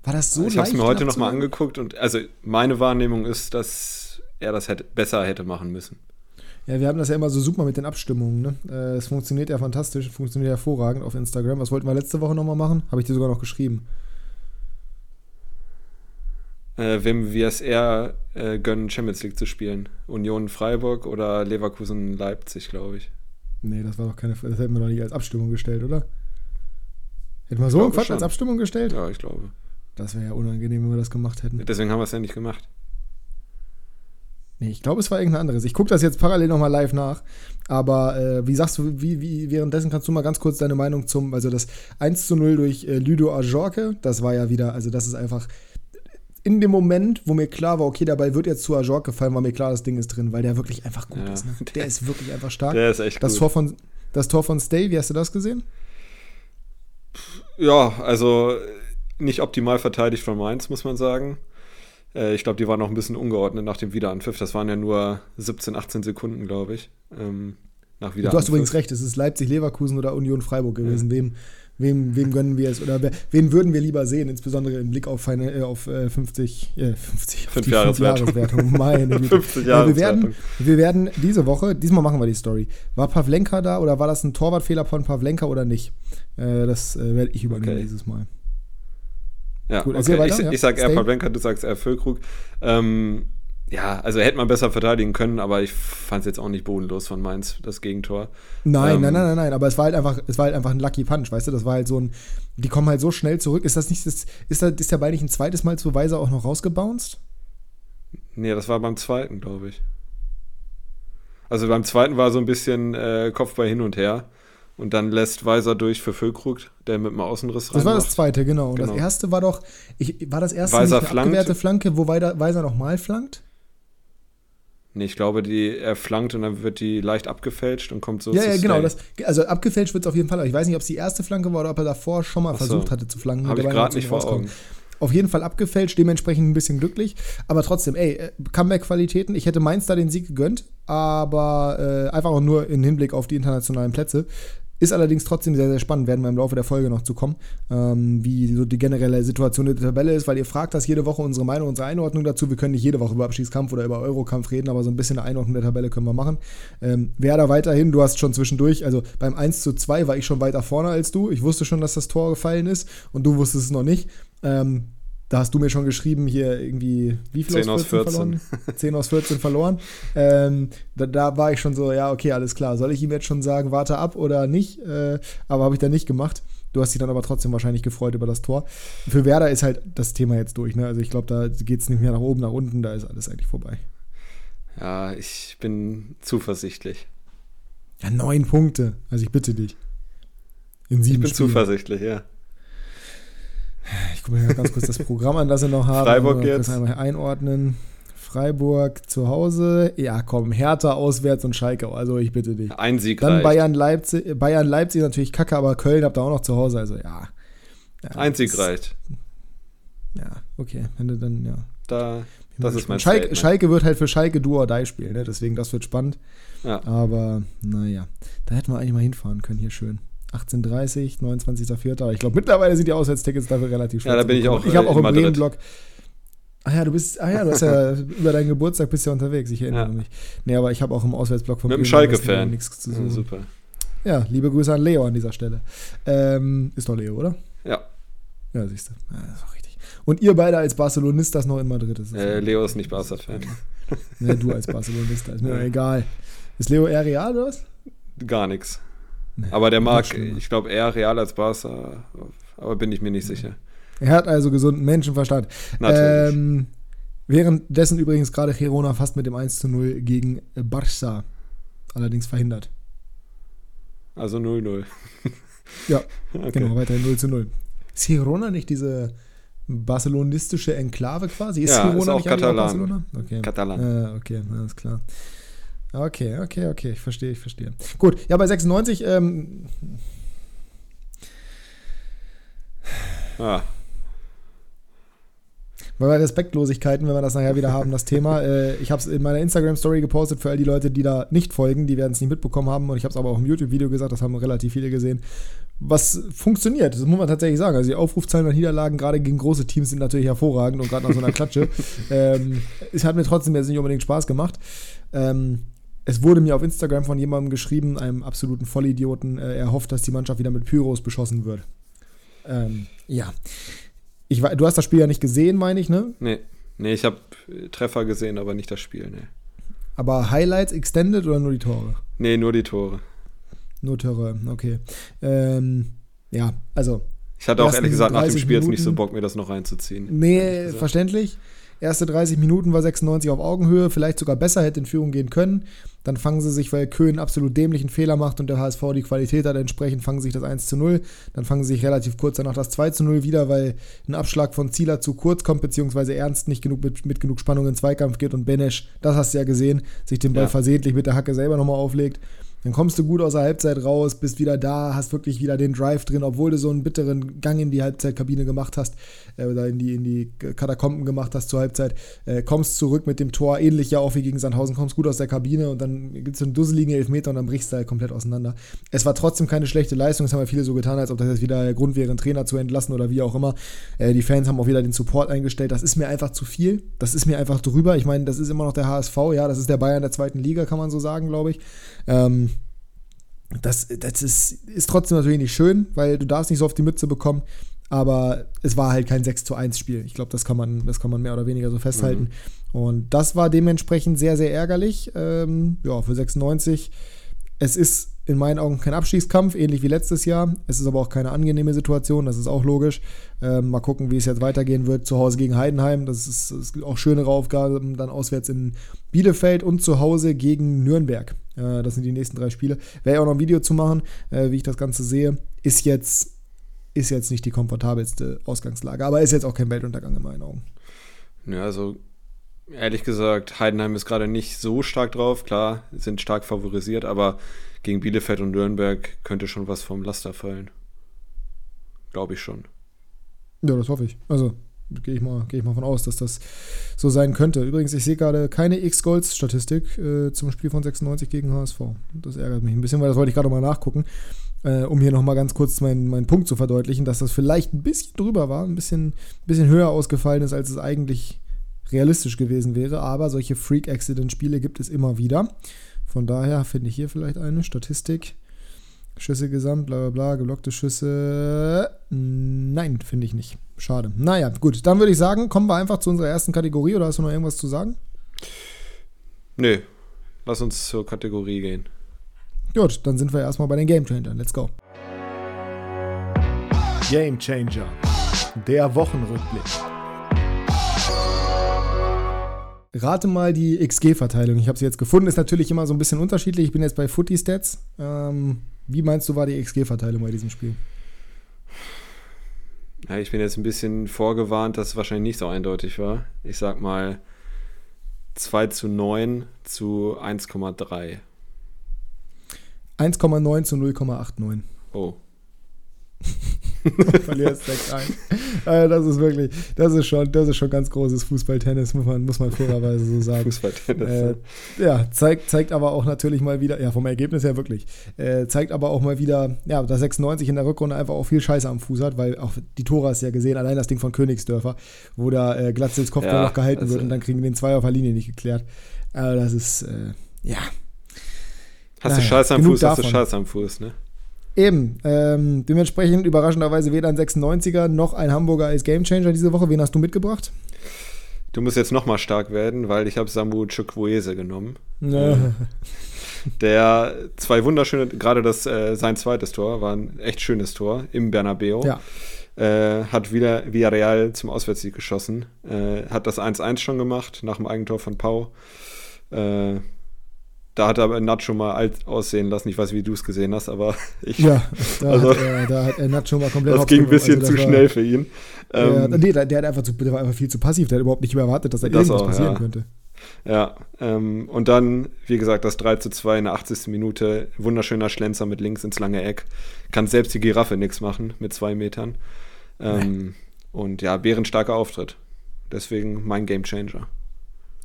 War das so Ich habe es mir heute nochmal angeguckt und also meine Wahrnehmung ist, dass er das hätte, besser hätte machen müssen. Ja, wir haben das ja immer so super mit den Abstimmungen. Ne? Äh, es funktioniert ja fantastisch, funktioniert hervorragend auf Instagram. Was wollten wir letzte Woche nochmal machen? Habe ich dir sogar noch geschrieben. Äh, wem wir es eher äh, gönnen, Champions League zu spielen. Union Freiburg oder Leverkusen Leipzig, glaube ich. Nee, das war doch keine. Das hätten wir doch nicht als Abstimmung gestellt, oder? Hätten wir so einen Quatsch als Abstimmung gestellt? Ja, ich glaube. Das wäre ja unangenehm, wenn wir das gemacht hätten. Deswegen haben wir es ja nicht gemacht. Nee, ich glaube, es war irgendein anderes. Ich gucke das jetzt parallel nochmal live nach. Aber äh, wie sagst du, wie, wie, währenddessen kannst du mal ganz kurz deine Meinung zum, also das 1 zu 0 durch äh, Ludo Ajorke, das war ja wieder, also das ist einfach in dem Moment, wo mir klar war, okay, der Ball wird jetzt zu Ajorke fallen, war mir klar, das Ding ist drin, weil der wirklich einfach gut ja, ist. Ne? Der, der, ist wirklich einfach stark. Der ist echt das gut. Tor von, das Tor von Stay, wie hast du das gesehen? Ja, also nicht optimal verteidigt von Mainz, muss man sagen. Äh, ich glaube, die waren noch ein bisschen ungeordnet nach dem Wiederanpfiff. Das waren ja nur 17, 18 Sekunden, glaube ich. Ähm, nach Wiederanpfiff. Du hast übrigens recht, es ist Leipzig, Leverkusen oder Union Freiburg gewesen. Ja. Wem, wem, wem gönnen wir es oder wer, wen würden wir lieber sehen, insbesondere im Blick auf, eine, äh, auf äh, 50, äh, 50 auf Fünf Jahreswertung. Meine 50 Jahre wir, werden, wir werden diese Woche, diesmal machen wir die Story. War Pavlenka da oder war das ein Torwartfehler von Pavlenka oder nicht? Äh, das äh, werde ich übernehmen okay. dieses Mal. Ja, Gut, okay. weiter, ich, ja. ich sage eher Pavlenka, du sagst eher Füllkrug. Ähm, ja, also hätte man besser verteidigen können, aber ich fand es jetzt auch nicht bodenlos von Mainz, das Gegentor. Nein, ähm, nein, nein, nein, nein, aber es war halt einfach, es war halt einfach ein Lucky Punch, weißt du, das war halt so ein, die kommen halt so schnell zurück. Ist das nicht, das, ist, da, ist der Ball nicht ein zweites Mal zu Weiser auch noch rausgebounced? Nee, das war beim zweiten, glaube ich. Also beim zweiten war so ein bisschen äh, Kopfball hin und her. Und dann lässt Weiser durch für Füllkrug, der mit dem Außenriss rein. Das war das zweite, genau. Und genau. das erste war doch, ich, war das erste Weiser eine abgewehrte Flanke, wo Weiser, Weiser nochmal flankt? Nee, ich glaube, die, er flankt und dann wird die leicht abgefälscht und kommt so Ja, ja, genau. Das, also abgefälscht wird es auf jeden Fall. Aber ich weiß nicht, ob es die erste Flanke war oder ob er davor schon mal so. versucht hatte zu flanken. Habe ich gerade nicht vor Augen. Auf jeden Fall abgefälscht, dementsprechend ein bisschen glücklich. Aber trotzdem, ey, äh, Comeback-Qualitäten. Ich hätte Mainz da den Sieg gegönnt, aber äh, einfach auch nur im Hinblick auf die internationalen Plätze. Ist allerdings trotzdem sehr, sehr spannend, werden wir im Laufe der Folge noch zu kommen, ähm, wie so die generelle Situation der Tabelle ist, weil ihr fragt das jede Woche unsere Meinung, unsere Einordnung dazu. Wir können nicht jede Woche über Abschiedskampf oder über Eurokampf reden, aber so ein bisschen eine Einordnung der Tabelle können wir machen. Ähm, wer da weiterhin, du hast schon zwischendurch, also beim 1 zu 2 war ich schon weiter vorne als du. Ich wusste schon, dass das Tor gefallen ist und du wusstest es noch nicht. Ähm, da hast du mir schon geschrieben, hier irgendwie, wie viel 10 aus 14, 14. verloren? 10 aus 14 verloren. Ähm, da, da, war ich schon so, ja, okay, alles klar. Soll ich ihm jetzt schon sagen, warte ab oder nicht? Äh, aber habe ich dann nicht gemacht. Du hast dich dann aber trotzdem wahrscheinlich gefreut über das Tor. Für Werder ist halt das Thema jetzt durch. Ne? Also ich glaube, da geht es nicht mehr nach oben, nach unten, da ist alles eigentlich vorbei. Ja, ich bin zuversichtlich. Ja, neun Punkte. Also ich bitte dich. In sieben ich bin Spielen. zuversichtlich, ja. Gucke mir ganz kurz das Programm an, das wir noch haben. Freiburg jetzt. einmal einordnen. Freiburg zu Hause. Ja, komm, Hertha auswärts und Schalke. Also ich bitte dich. Ein Sieg Dann reicht. Bayern Leipzig, Bayern Leipzig natürlich kacke, aber Köln habt ihr auch noch zu Hause. Also ja. ja Ein Sieg das, reicht. Ja, okay. Wenn du dann, ja. Da, das ist mein Schalke, Schalke wird halt für Schalke Duo or Die spielen, ne? deswegen das wird spannend. Ja. Aber naja, da hätten wir eigentlich mal hinfahren können, hier schön. 18.30, 29.04. Ich glaube, mittlerweile sind die Auswärtstickets dafür relativ schwer. Ja, da bin ich auch. Ich habe auch im Bremen-Blog. Ach ja, du bist, ach ja, du hast ja über deinen Geburtstag bist ja unterwegs, ich erinnere ja. mich. Nee, aber ich habe auch im Auswärtsblock von Mit dem Schalke-Fan. nichts zu suchen. Ja, super. Ja, liebe Grüße an Leo an dieser Stelle. Ähm, ist doch Leo, oder? Ja. Ja, siehst du. Ja, das ist auch richtig. Und ihr beide als Barcelonistas noch in Madrid. Ist äh, Leo ist nicht Barca-Fan. Ne, du als Barcelonista, ist mir ja. egal. Ist Leo eher real oder was? Gar nichts. Nee, aber der mag, ich glaube, eher real als Barca, aber bin ich mir nicht sicher. Er hat also gesunden Menschenverstand. Natürlich. Ähm, währenddessen übrigens gerade Girona fast mit dem 1 zu 0 gegen Barça allerdings verhindert. Also 0-0. ja, okay. genau, weiterhin 0 zu 0. Ist Girona nicht diese barcelonistische Enklave quasi? Ist ja, Girona ist auch nicht Katalan. Barcelona? Okay. Katalan. Äh, okay, alles klar. Okay, okay, okay, ich verstehe, ich verstehe. Gut, ja, bei 96, ähm. Ah, weil bei Respektlosigkeiten, wenn wir das nachher wieder haben, das Thema. Äh, ich habe es in meiner Instagram-Story gepostet für all die Leute, die da nicht folgen, die werden es nicht mitbekommen haben. Und ich habe es aber auch im YouTube-Video gesagt, das haben relativ viele gesehen. Was funktioniert, das muss man tatsächlich sagen. Also die Aufrufzahlen bei Niederlagen, gerade gegen große Teams, sind natürlich hervorragend und gerade nach so einer Klatsche. ähm, es hat mir trotzdem jetzt nicht unbedingt Spaß gemacht. Ähm, es wurde mir auf Instagram von jemandem geschrieben, einem absoluten Vollidioten, äh, er hofft, dass die Mannschaft wieder mit Pyros beschossen wird. Ähm, ja. Ich, du hast das Spiel ja nicht gesehen, meine ich, ne? Nee. Nee, ich habe Treffer gesehen, aber nicht das Spiel, nee. Aber Highlights extended oder nur die Tore? Nee, nur die Tore. Nur Tore, okay. Ähm, ja, also. Ich hatte auch ehrlich gesagt nach dem Spiel Minuten, jetzt nicht so Bock, mir das noch reinzuziehen. Nee, verständlich. Erste 30 Minuten war 96 auf Augenhöhe, vielleicht sogar besser, hätte in Führung gehen können. Dann fangen sie sich, weil Köhn absolut dämlichen Fehler macht und der HSV die Qualität hat, entsprechend fangen sie sich das 1 zu 0. Dann fangen sie sich relativ kurz danach das 2 zu 0 wieder, weil ein Abschlag von Zieler zu kurz kommt, beziehungsweise Ernst nicht genug mit, mit genug Spannung in Zweikampf geht und Benesch, das hast du ja gesehen, sich den Ball ja. versehentlich mit der Hacke selber nochmal auflegt. Dann kommst du gut aus der Halbzeit raus, bist wieder da, hast wirklich wieder den Drive drin, obwohl du so einen bitteren Gang in die Halbzeitkabine gemacht hast, äh, oder in die, in die Katakomben gemacht hast zur Halbzeit, äh, kommst zurück mit dem Tor, ähnlich ja auch wie gegen Sandhausen, kommst gut aus der Kabine und dann gibt es einen dusseligen Elfmeter und dann brichst du halt komplett auseinander. Es war trotzdem keine schlechte Leistung, es haben ja viele so getan, als ob das jetzt wieder der Grund wäre, einen Trainer zu entlassen oder wie auch immer. Äh, die Fans haben auch wieder den Support eingestellt, das ist mir einfach zu viel, das ist mir einfach drüber. Ich meine, das ist immer noch der HSV, ja, das ist der Bayern der zweiten Liga, kann man so sagen, glaube ich. Ähm, das, das ist, ist trotzdem natürlich nicht schön, weil du darfst nicht so auf die Mütze bekommen. Aber es war halt kein 6 zu 1 Spiel. Ich glaube, das, kann man, das kann man mehr oder weniger so festhalten. Mhm. Und das war dementsprechend sehr, sehr ärgerlich. Ähm, ja, für 96. Es ist in meinen Augen kein Abschießkampf, ähnlich wie letztes Jahr. Es ist aber auch keine angenehme Situation, das ist auch logisch. Ähm, mal gucken, wie es jetzt weitergehen wird. Zu Hause gegen Heidenheim, das ist, das ist auch schönere Aufgaben. Dann auswärts in Bielefeld und zu Hause gegen Nürnberg. Äh, das sind die nächsten drei Spiele. Werde auch noch ein Video zu machen, äh, wie ich das Ganze sehe. Ist jetzt, ist jetzt nicht die komfortabelste Ausgangslage, aber ist jetzt auch kein Weltuntergang in meinen Augen. Ja, also ehrlich gesagt, Heidenheim ist gerade nicht so stark drauf. Klar, sind stark favorisiert, aber gegen Bielefeld und Nürnberg könnte schon was vom Laster fallen. Glaube ich schon. Ja, das hoffe ich. Also gehe ich, mal, geh ich mal von aus, dass das so sein könnte. Übrigens, ich sehe gerade keine X-Goals-Statistik äh, zum Spiel von 96 gegen HSV. Das ärgert mich ein bisschen, weil das wollte ich gerade mal nachgucken, äh, um hier nochmal ganz kurz meinen, meinen Punkt zu verdeutlichen, dass das vielleicht ein bisschen drüber war, ein bisschen, bisschen höher ausgefallen ist, als es eigentlich realistisch gewesen wäre. Aber solche Freak-Accident-Spiele gibt es immer wieder. Von daher finde ich hier vielleicht eine Statistik. Schüsse gesamt, bla bla bla, geblockte Schüsse. Nein, finde ich nicht. Schade. Naja, gut, dann würde ich sagen, kommen wir einfach zu unserer ersten Kategorie oder hast du noch irgendwas zu sagen? Nö, lass uns zur Kategorie gehen. Gut, dann sind wir erstmal bei den Game Changern. Let's go. Game Changer. Der Wochenrückblick. Rate mal die XG-Verteilung. Ich habe sie jetzt gefunden. Ist natürlich immer so ein bisschen unterschiedlich. Ich bin jetzt bei Footy Stats. Ähm, wie meinst du, war die XG-Verteilung bei diesem Spiel? Ja, ich bin jetzt ein bisschen vorgewarnt, dass es wahrscheinlich nicht so eindeutig war. Ich sag mal 2 zu 9 zu 1,3. 1,9 zu 0,89. Oh. verlierst 6-1. Also das ist wirklich, das ist schon, das ist schon ganz großes Fußballtennis, muss man, muss man fairerweise so sagen. Fußballtennis. Äh, ja, zeigt, zeigt aber auch natürlich mal wieder, ja, vom Ergebnis her wirklich, äh, zeigt aber auch mal wieder, ja, dass 96 in der Rückrunde einfach auch viel Scheiße am Fuß hat, weil auch die Tore hast ja gesehen, allein das Ding von Königsdörfer, wo da äh, Glatzels Kopfball Ja, noch gehalten also- wird und dann kriegen die den zwei auf der Linie nicht geklärt. Also das ist, äh, ja, Hast du naja, Scheiß am Fuß, hast du davon. Scheiß am Fuß, ne? Eben, ähm, dementsprechend überraschenderweise weder ein 96er noch ein Hamburger als Gamechanger diese Woche. Wen hast du mitgebracht? Du musst jetzt nochmal stark werden, weil ich habe Samu Chukwueze genommen. Ja. Der zwei wunderschöne, gerade das äh, sein zweites Tor, war ein echt schönes Tor im Bernabeu. ja. Äh, hat wieder Villarreal zum Auswärtssieg geschossen. Äh, hat das 1-1 schon gemacht nach dem Eigentor von Pau. Äh, da hat er aber Nacho mal alt aussehen lassen. Ich weiß, wie du es gesehen hast, aber ich, Ja, da, Also- hat er, da hat er Nacho mal komplett das ging ein bisschen Also zu war- schnell für ihn. Ja, Ähm, nee, der, der, hat einfach zu, der war einfach viel zu passiv. Der hat überhaupt nicht mehr erwartet, dass da Das irgendwas auch, passieren ja. könnte. Ja, ähm, und dann, wie gesagt, das 3 zu 2 in der 80. Minute. Wunderschöner Schlenzer mit links ins lange Eck. Kann selbst die Giraffe nichts machen mit zwei Metern. Ähm, Und ja, bärenstarker Auftritt. Deswegen mein Gamechanger.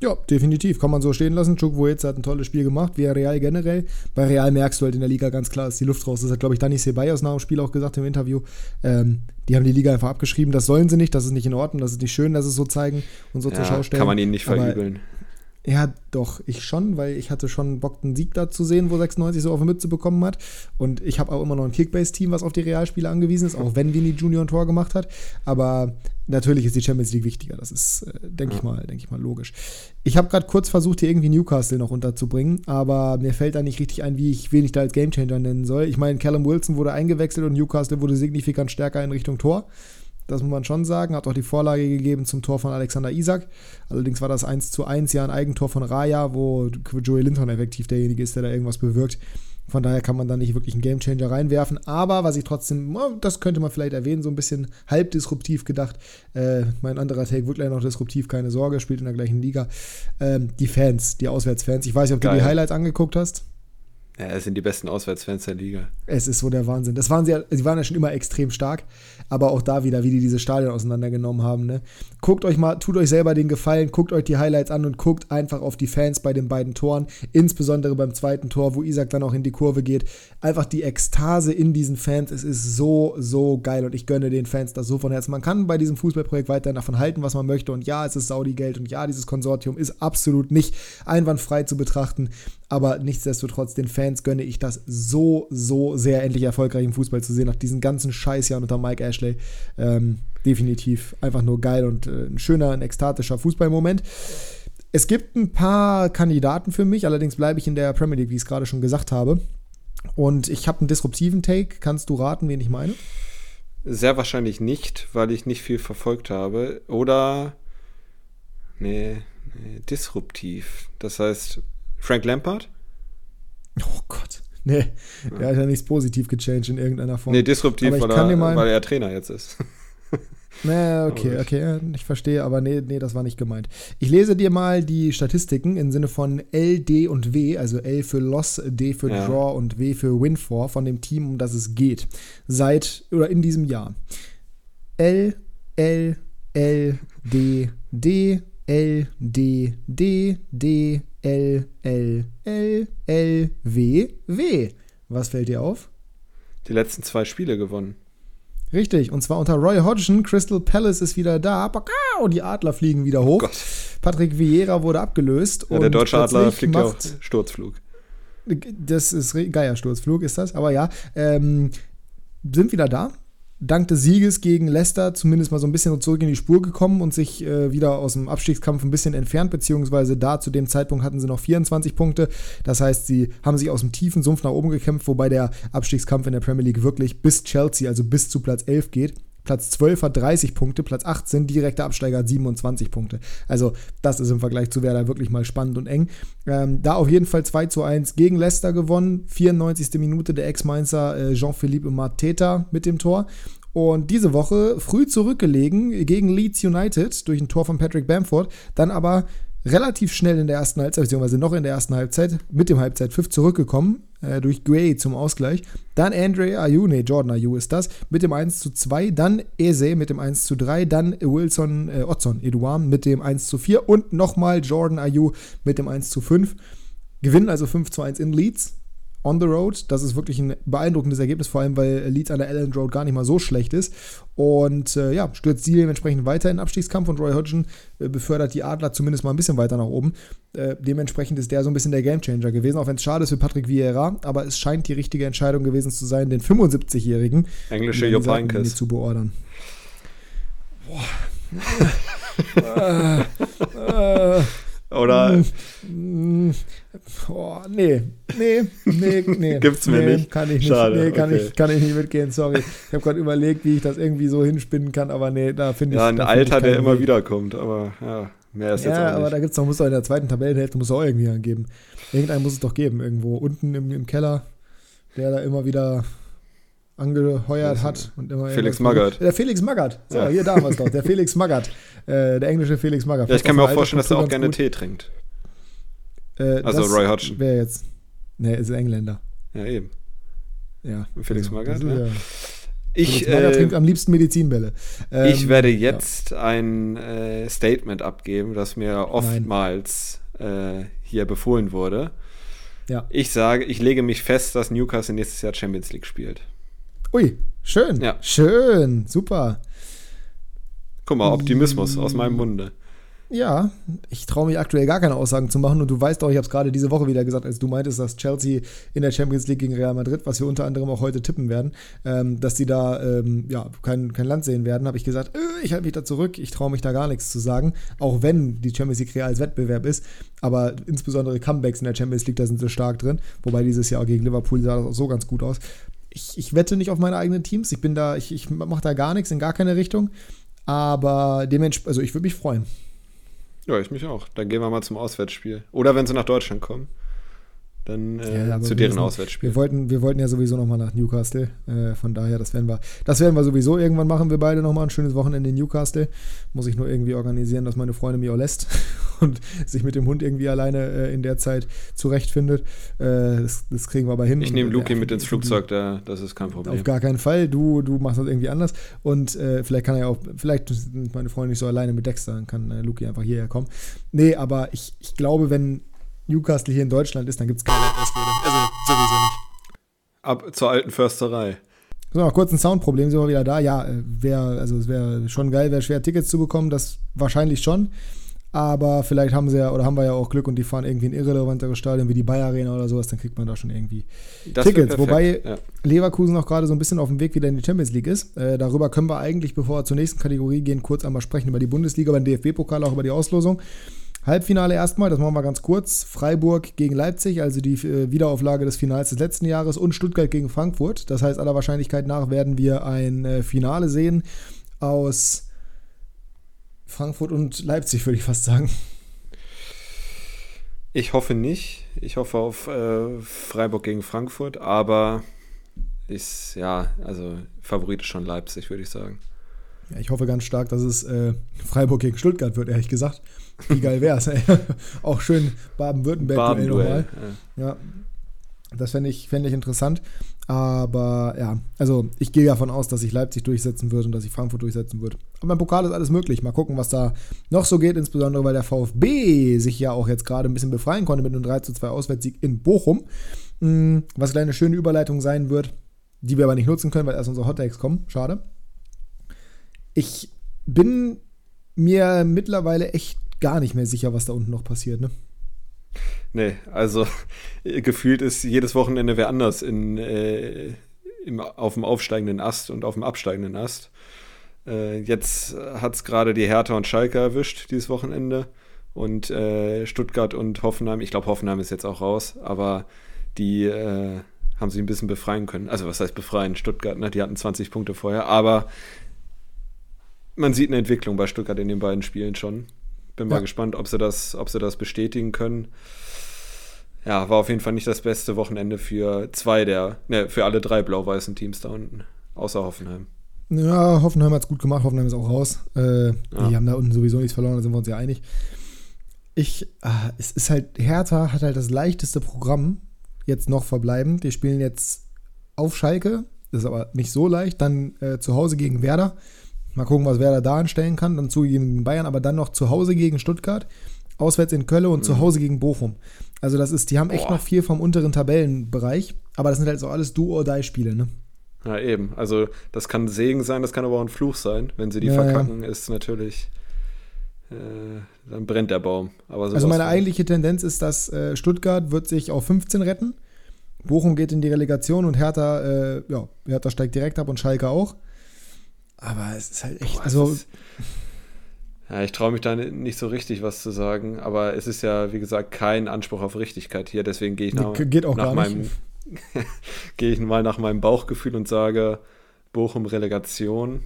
Ja, definitiv. Kann man so stehen lassen. Chukwueze hat ein tolles Spiel gemacht, wie Real generell. Bei Real merkst du halt in der Liga ganz klar, ist die Luft raus. Das hat, glaube ich, Dani Ceballos nach dem Spiel auch gesagt im Interview. Ähm, die haben die Liga einfach abgeschrieben. Das sollen sie nicht. Das ist nicht in Ordnung. Das ist nicht schön, dass es so zeigen und so zur Schau Ja, stellen. kann man ihn nicht Aber verübeln. Ja, doch, ich schon, weil ich hatte schon Bock, einen Sieg da zu sehen, wo 96 so auf die Mütze bekommen hat. Und ich habe auch immer noch ein Kickbase-Team, was auf die Realspiele angewiesen ist, auch wenn Vini Junior ein Tor gemacht hat. Aber natürlich ist die Champions League wichtiger. Das ist, äh, denke ich mal, denke ich mal, logisch. Ich habe gerade kurz versucht, hier irgendwie Newcastle noch unterzubringen, aber mir fällt da nicht richtig ein, wie ich, wen ich da als Gamechanger nennen soll. Ich meine, Callum Wilson wurde eingewechselt und Newcastle wurde signifikant stärker in Richtung Tor. Das muss man schon sagen. Hat auch die Vorlage gegeben zum Tor von Alexander Isak. Allerdings war das 1 zu 1 ja ein Eigentor von Raya, wo Joey Linton effektiv derjenige ist, der da irgendwas bewirkt. Von daher kann man da nicht wirklich einen Gamechanger reinwerfen. Aber was ich trotzdem, oh, das könnte man vielleicht erwähnen, so ein bisschen halb disruptiv gedacht. Äh, mein anderer Take wird gleich noch disruptiv, keine Sorge, spielt in der gleichen Liga. Ähm, die Fans, die Auswärtsfans. Ich weiß nicht, ob du Geil. die Highlights angeguckt hast. Ja, es sind die besten Auswärtsfans der Liga. Es ist so der Wahnsinn. Das waren sie, sie waren ja schon immer extrem stark, aber auch da wieder, wie die diese Stadien auseinandergenommen haben. Ne? Guckt euch mal, tut euch selber den Gefallen, guckt euch die Highlights an und guckt einfach auf die Fans bei den beiden Toren, insbesondere beim zweiten Tor, wo Isaac dann auch in die Kurve geht. Einfach die Ekstase in diesen Fans, es ist so, so geil und ich gönne den Fans das so von Herzen. Man kann bei diesem Fußballprojekt weiterhin davon halten, was man möchte und ja, es ist Saudi-Geld und ja, dieses Konsortium ist absolut nicht einwandfrei zu betrachten, aber nichtsdestotrotz, den Fans gönne ich das so, so sehr, endlich erfolgreich im Fußball zu sehen, nach diesen ganzen Scheißjahren unter Mike Ashley. Ähm, definitiv einfach nur geil und äh, ein schöner, ein ekstatischer Fußballmoment. Es gibt ein paar Kandidaten für mich, allerdings bleibe ich in der Premier League, wie ich es gerade schon gesagt habe. Und ich habe einen disruptiven Take. Kannst du raten, wen ich meine? Sehr wahrscheinlich nicht, weil ich nicht viel verfolgt habe. Oder. Nee, nee disruptiv. Das heißt, Frank Lampard? Oh Gott. Nee, der hat ja nichts positiv gechanged in irgendeiner Form. Nee, disruptiv, weil er, mal- weil er Trainer jetzt ist. Nee, okay, okay, ja, ich verstehe, aber nee, nee, das war nicht gemeint. Ich lese dir mal die Statistiken im Sinne von L, D und W, also L für Loss, D für Ja. Draw und W für Win vor von dem Team, um das es geht. Seit oder in diesem Jahr. L, L, L, D, D, L, D, D, D, L, L, L, L, W, W. Was fällt dir auf? Die letzten zwei Spiele gewonnen. Richtig, und zwar unter Roy Hodgson. Crystal Palace ist wieder da. Bakau, die Adler fliegen wieder hoch. Gott. Patrick Vieira wurde abgelöst. Ja, der und deutsche Adler fliegt ja auch Sturzflug. Das ist Geiersturzflug, ist das. Aber ja, ähm, sind wieder da. Dank des Sieges gegen Leicester zumindest mal so ein bisschen zurück in die Spur gekommen und sich äh, wieder aus dem Abstiegskampf ein bisschen entfernt, beziehungsweise da zu dem Zeitpunkt hatten sie noch 24 Punkte. Das heißt, sie haben sich aus dem tiefen Sumpf nach oben gekämpft, wobei der Abstiegskampf in der Premier League wirklich bis Chelsea, also bis zu Platz 11 geht. Platz 12 hat 30 Punkte, Platz 18, direkter Absteiger, hat 27 Punkte. Also, das ist im Vergleich zu Werder wirklich mal spannend und eng. Ähm, da auf jeden Fall 2 zu 1 gegen Leicester gewonnen. 94. Minute der Ex-Mainzer äh, Jean-Philippe Mateta mit dem Tor. Und diese Woche früh zurückgelegen gegen Leeds United durch ein Tor von Patrick Bamford, dann aber relativ schnell in der ersten Halbzeit, beziehungsweise noch in der ersten Halbzeit, mit dem Halbzeitpfiff zurückgekommen, äh, durch Gray zum Ausgleich. Dann Andre Ayew, nee, Jordan Ayew ist das, mit dem 1 zu 2. Dann Eze mit dem 1 zu 3. Dann Wilson, äh, Otson, Eduard mit dem 1 zu 4. Und nochmal Jordan Ayew mit dem 1 zu 5. Gewinnen also 5 zu 1 in Leeds on the road. Das ist wirklich ein beeindruckendes Ergebnis, vor allem weil Leeds an der Allen Road gar nicht mal so schlecht ist. Und äh, ja, stürzt sie dementsprechend weiter in den Abstiegskampf und Roy Hodgson äh, befördert die Adler zumindest mal ein bisschen weiter nach oben. Äh, dementsprechend ist der so ein bisschen der Gamechanger gewesen, auch wenn es schade ist für Patrick Vieira, aber es scheint die richtige Entscheidung gewesen zu sein, den 75-Jährigen englische Jopankes zu beordern. Boah. äh, äh, oder. Oh, nee, nee, nee, nee. Gibt's mir nee, nicht. Kann ich nicht. Schade, nee, kann, okay. ich, kann ich nicht mitgehen, sorry. Ich habe gerade überlegt, wie ich das irgendwie so hinspinnen kann, aber nee, da finde ich. Ja, ein Alter, der immer Weg. wiederkommt, aber ja, mehr ist jetzt Ja, auch aber nicht. da gibt's doch, muss doch in der zweiten Tabellenhälfte muss auch irgendwie angeben. Irgendeinen muss es doch geben, irgendwo unten im, im Keller, der da immer wieder angeheuert hat und immer Felix Magath. Der Felix Magath. So, Ja. hier da haben wir es doch. Der Felix Magath. Äh, der englische Felix Magath. ja, ich kann mir auch vorstellen, dass er auch gerne ganz Tee trinkt. gut. Äh, Also Roy Hodgson. Wer jetzt? Ne, ist Engländer. Ja, eben. Ja. Felix Also, Magath, ist ja. ja. Ich, äh, trinkt am liebsten Medizinbälle. ich Ähm, werde jetzt ein äh, Statement abgeben, das mir oftmals äh, hier befohlen wurde. Ja. Ich sage, ich lege mich fest, dass Newcastle nächstes Jahr Champions League spielt. Ui, schön. Ja. Schön, super. Guck mal, Optimismus aus meinem Munde. Ja, ich traue mich aktuell gar keine Aussagen zu machen und du weißt auch, ich habe es gerade diese Woche wieder gesagt, als du meintest, dass Chelsea in der Champions League gegen Real Madrid, was wir unter anderem auch heute tippen werden, ähm, dass die da ähm, ja, kein, kein Land sehen werden, habe ich gesagt, äh, ich halte mich da zurück, ich traue mich da gar nichts zu sagen, auch wenn die Champions League Real als Wettbewerb ist, aber insbesondere Comebacks in der Champions League, da sind sie stark drin, wobei dieses Jahr auch gegen Liverpool sah das auch so ganz gut aus. Ich, ich wette nicht auf meine eigenen Teams, ich bin da, ich, ich mache da gar nichts in gar keine Richtung, aber dementsprechend, also ich würde mich freuen. Ja, ich mich auch. Dann gehen wir mal zum Auswärtsspiel. Oder wenn sie nach Deutschland kommen, dann äh, Ja, zu deren sind- Auswärtsspiel. Wir wollten, wir wollten ja sowieso nochmal nach Newcastle. Äh, von daher, das werden wir, das werden wir sowieso irgendwann machen. Wir beide nochmal ein schönes Wochenende in Newcastle. Muss ich nur irgendwie organisieren, dass meine Freundin mich auch lässt und sich mit dem Hund irgendwie alleine äh, in der Zeit zurechtfindet. Äh, das, das kriegen wir aber hin. Ich nehme äh, Luki mit ins Flugzeug, da, das ist kein Problem. Auf gar keinen Fall. Du, du machst das irgendwie anders. Und äh, vielleicht kann er ja auch, vielleicht ist meine Freundin nicht so alleine mit Dexter, dann kann äh, Luki einfach hierher kommen. Nee, aber ich, ich glaube, wenn Newcastle hier in Deutschland ist, dann gibt es keine Ausrede. Also sowieso nicht. Ab zur alten Försterei. So, noch kurz ein Soundproblem, sind wir wieder da. Ja, äh, wär, also es wäre schon geil, wäre schwer, Tickets zu bekommen, das wahrscheinlich schon. Aber vielleicht haben sie ja, oder haben wir ja auch Glück und die fahren irgendwie in irrelevantere Stadien wie die Bayer Arena oder sowas, dann kriegt man da schon irgendwie Das Tickets. Wobei ja. Leverkusen auch gerade so ein bisschen auf dem Weg wieder in die Champions League ist. Äh, darüber können wir eigentlich, bevor wir zur nächsten Kategorie gehen, kurz einmal sprechen über die Bundesliga, über den DFB-Pokal, auch über die Auslosung. Halbfinale erstmal, das machen wir ganz kurz. Freiburg gegen Leipzig, also die äh, Wiederauflage des Finals des letzten Jahres und Stuttgart gegen Frankfurt. Das heißt, aller Wahrscheinlichkeit nach werden wir ein äh, Finale sehen aus Frankfurt und Leipzig, würde ich fast sagen. Ich hoffe nicht. Ich hoffe auf äh, Freiburg gegen Frankfurt, aber ist, ja, also Favorit ist schon Leipzig, würde ich sagen. Ja, ich hoffe ganz stark, dass es äh, Freiburg gegen Stuttgart wird, ehrlich gesagt. Wie geil wäre es. Auch schön Baden-Württemberg-Duell nochmal. Baden-Duell. Ja. Ja, das fände ich, fänd ich interessant. Aber ja, also ich gehe davon aus, dass sich Leipzig durchsetzen wird und dass sich Frankfurt durchsetzen wird. Aber im Pokal ist alles möglich. Mal gucken, was da noch so geht, insbesondere weil der VfB sich ja auch jetzt gerade ein bisschen befreien konnte mit einem 3 zu 2 Auswärtssieg in Bochum. Mm, Was eine schöne Überleitung sein wird, die wir aber nicht nutzen können, weil erst unsere Hottakes kommen. Schade. Ich bin mir mittlerweile echt gar nicht mehr sicher, was da unten noch passiert. Ne? Nee, also gefühlt ist jedes Wochenende wer anders in, äh, im, auf dem aufsteigenden Ast und auf dem absteigenden Ast. Äh, jetzt hat es gerade die Hertha und Schalke erwischt dieses Wochenende. Und äh, Stuttgart und Hoffenheim, ich glaube, Hoffenheim ist jetzt auch raus, aber die äh, haben sich ein bisschen befreien können. Also, was heißt befreien? Stuttgart, ne? die hatten 20 Punkte vorher, aber man sieht eine Entwicklung bei Stuttgart in den beiden Spielen schon. Bin mal gespannt, ob sie, das, ob sie das bestätigen können. Ja, war auf jeden Fall nicht das beste Wochenende für zwei der, ne, für alle drei blau-weißen Teams da unten, außer Hoffenheim. Ja, Hoffenheim hat es gut gemacht, Hoffenheim ist auch raus. Äh, ja. Die haben da unten sowieso nichts verloren, da sind wir uns ja einig. Ich, ah, es ist halt, Hertha hat halt das leichteste Programm jetzt noch verbleibend. Die spielen jetzt auf Schalke, das ist aber nicht so leicht. Dann äh, zu Hause gegen Werder. Mal gucken, was Werder da anstellen kann. Dann zugegeben gegen Bayern, aber dann noch zu Hause gegen Stuttgart, auswärts in Köln und mhm. zu Hause gegen Bochum. Also das ist, die haben echt Boah. noch viel vom unteren Tabellenbereich, aber das sind halt so alles Do-or-Die-Spiele, ne? Ja, eben. Also das kann Segen sein, das kann aber auch ein Fluch sein. Wenn sie die ja, verkacken, ja. ist natürlich, äh, dann brennt der Baum. also meine eigentliche Tendenz ist, dass äh, Stuttgart wird sich auf 15 retten. Bochum geht in die Relegation und Hertha, äh, ja, Hertha steigt direkt ab und Schalke auch. Aber es ist halt echt, Boah, also. Ja, ich traue mich da nicht so richtig was zu sagen, aber es ist ja, wie gesagt, kein Anspruch auf Richtigkeit hier, deswegen gehe ich nach, Geht auch nach meinem, gehe ich mal nach meinem Bauchgefühl und sage, Bochum Relegation.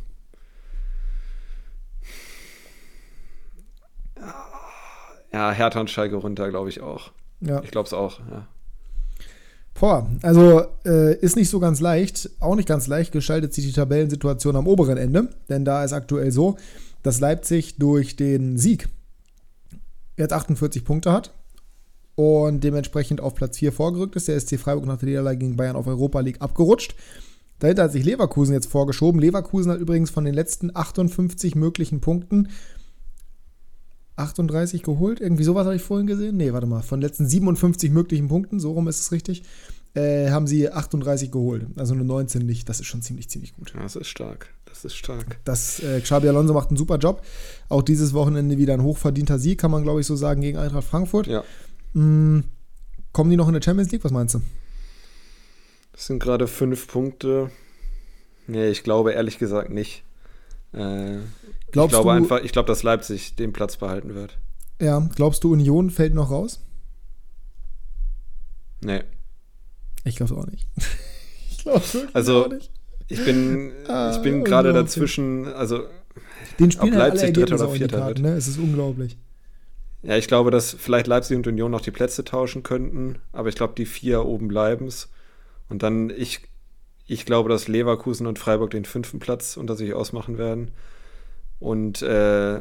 Ja, Hertha und Schalke runter, glaube ich auch. Ja. Ich glaube es auch, ja. Boah, also äh, ist nicht so ganz leicht, auch nicht ganz leicht gestaltet sich die Tabellensituation am oberen Ende, denn da ist aktuell so, dass Leipzig durch den Sieg jetzt 48 Punkte hat und dementsprechend auf Platz 4 vorgerückt ist. Der SC Freiburg nach der Niederlage gegen Bayern auf Europa League abgerutscht. Dahinter hat sich Leverkusen jetzt vorgeschoben. Leverkusen hat übrigens von den letzten 58 möglichen Punkten 38 geholt. Irgendwie sowas habe ich vorhin gesehen. Nee, warte mal. Von den letzten 57 möglichen Punkten, so rum ist es richtig, äh, haben sie 38 geholt. Also nur 19 nicht. Das ist schon ziemlich, ziemlich gut. Das ist stark. Das ist stark. Das, äh, Xabi Alonso macht einen super Job. Auch dieses Wochenende wieder ein hochverdienter Sieg, kann man glaube ich so sagen, gegen Eintracht Frankfurt. Ja. Mhm. Kommen die noch in der Champions League? Was meinst du? Das sind gerade fünf Punkte. Nee, ich glaube ehrlich gesagt nicht. Äh, Glaubst ich glaube du, einfach, ich glaube, dass Leipzig den Platz behalten wird. Ja, glaubst du, Union fällt noch raus? Nee. Ich glaube es auch nicht. ich glaube also, auch nicht. Ich bin, ah, ich bin gerade dazwischen, also den spielen ob halt Leipzig dritter oder vierter Karten, wird. Ne? Es ist unglaublich. Ja, ich glaube, dass vielleicht Leipzig und Union noch die Plätze tauschen könnten, aber ich glaube, die vier oben bleiben es. Und dann, ich, ich glaube, dass Leverkusen und Freiburg den fünften Platz unter sich ausmachen werden. Und äh,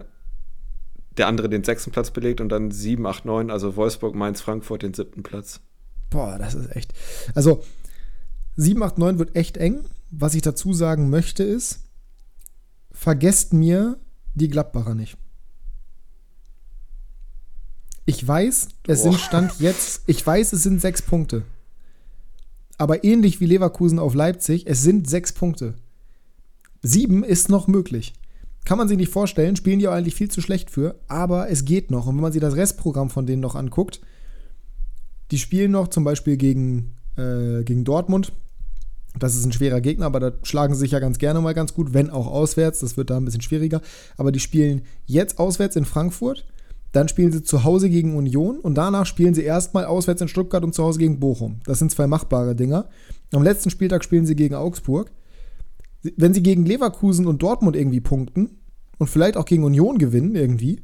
der andere den sechsten Platz belegt und dann 7, 8, 9, also Wolfsburg, Mainz, Frankfurt den siebten Platz. Boah, das ist echt. Also 7, 8, 9 wird echt eng. Was ich dazu sagen möchte ist, vergesst mir die Gladbacher nicht. Ich weiß, es Boah. sind Stand jetzt, ich weiß, es sind sechs Punkte. Aber ähnlich wie Leverkusen auf Leipzig, es sind sechs Punkte. Sieben ist noch möglich. Kann man sich nicht vorstellen, spielen die auch eigentlich viel zu schlecht für, aber es geht noch. Und wenn man sich das Restprogramm von denen noch anguckt, die spielen noch zum Beispiel gegen, äh, gegen Dortmund. Das ist ein schwerer Gegner, aber da schlagen sie sich ja ganz gerne mal ganz gut, wenn auch auswärts. Das wird da ein bisschen schwieriger. Aber die spielen jetzt auswärts in Frankfurt, dann spielen sie zu Hause gegen Union und danach spielen sie erstmal auswärts in Stuttgart und zu Hause gegen Bochum. Das sind zwei machbare Dinger. Am letzten Spieltag spielen sie gegen Augsburg wenn sie gegen Leverkusen und Dortmund irgendwie punkten und vielleicht auch gegen Union gewinnen irgendwie,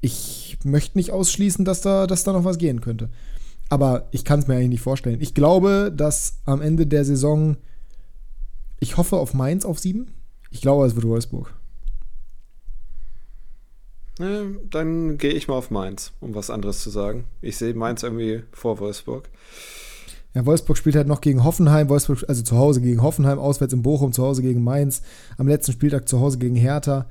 ich möchte nicht ausschließen, dass da, dass da noch was gehen könnte. Aber ich kann es mir eigentlich nicht vorstellen. Ich glaube, dass am Ende der Saison, ich hoffe auf Mainz auf sieben. Ich glaube, es wird Wolfsburg. Dann gehe ich mal auf Mainz, um was anderes zu sagen. Ich sehe Mainz irgendwie vor Wolfsburg. Ja, Wolfsburg spielt halt noch gegen Hoffenheim, Wolfsburg, also zu Hause gegen Hoffenheim, auswärts in Bochum, zu Hause gegen Mainz, am letzten Spieltag zu Hause gegen Hertha.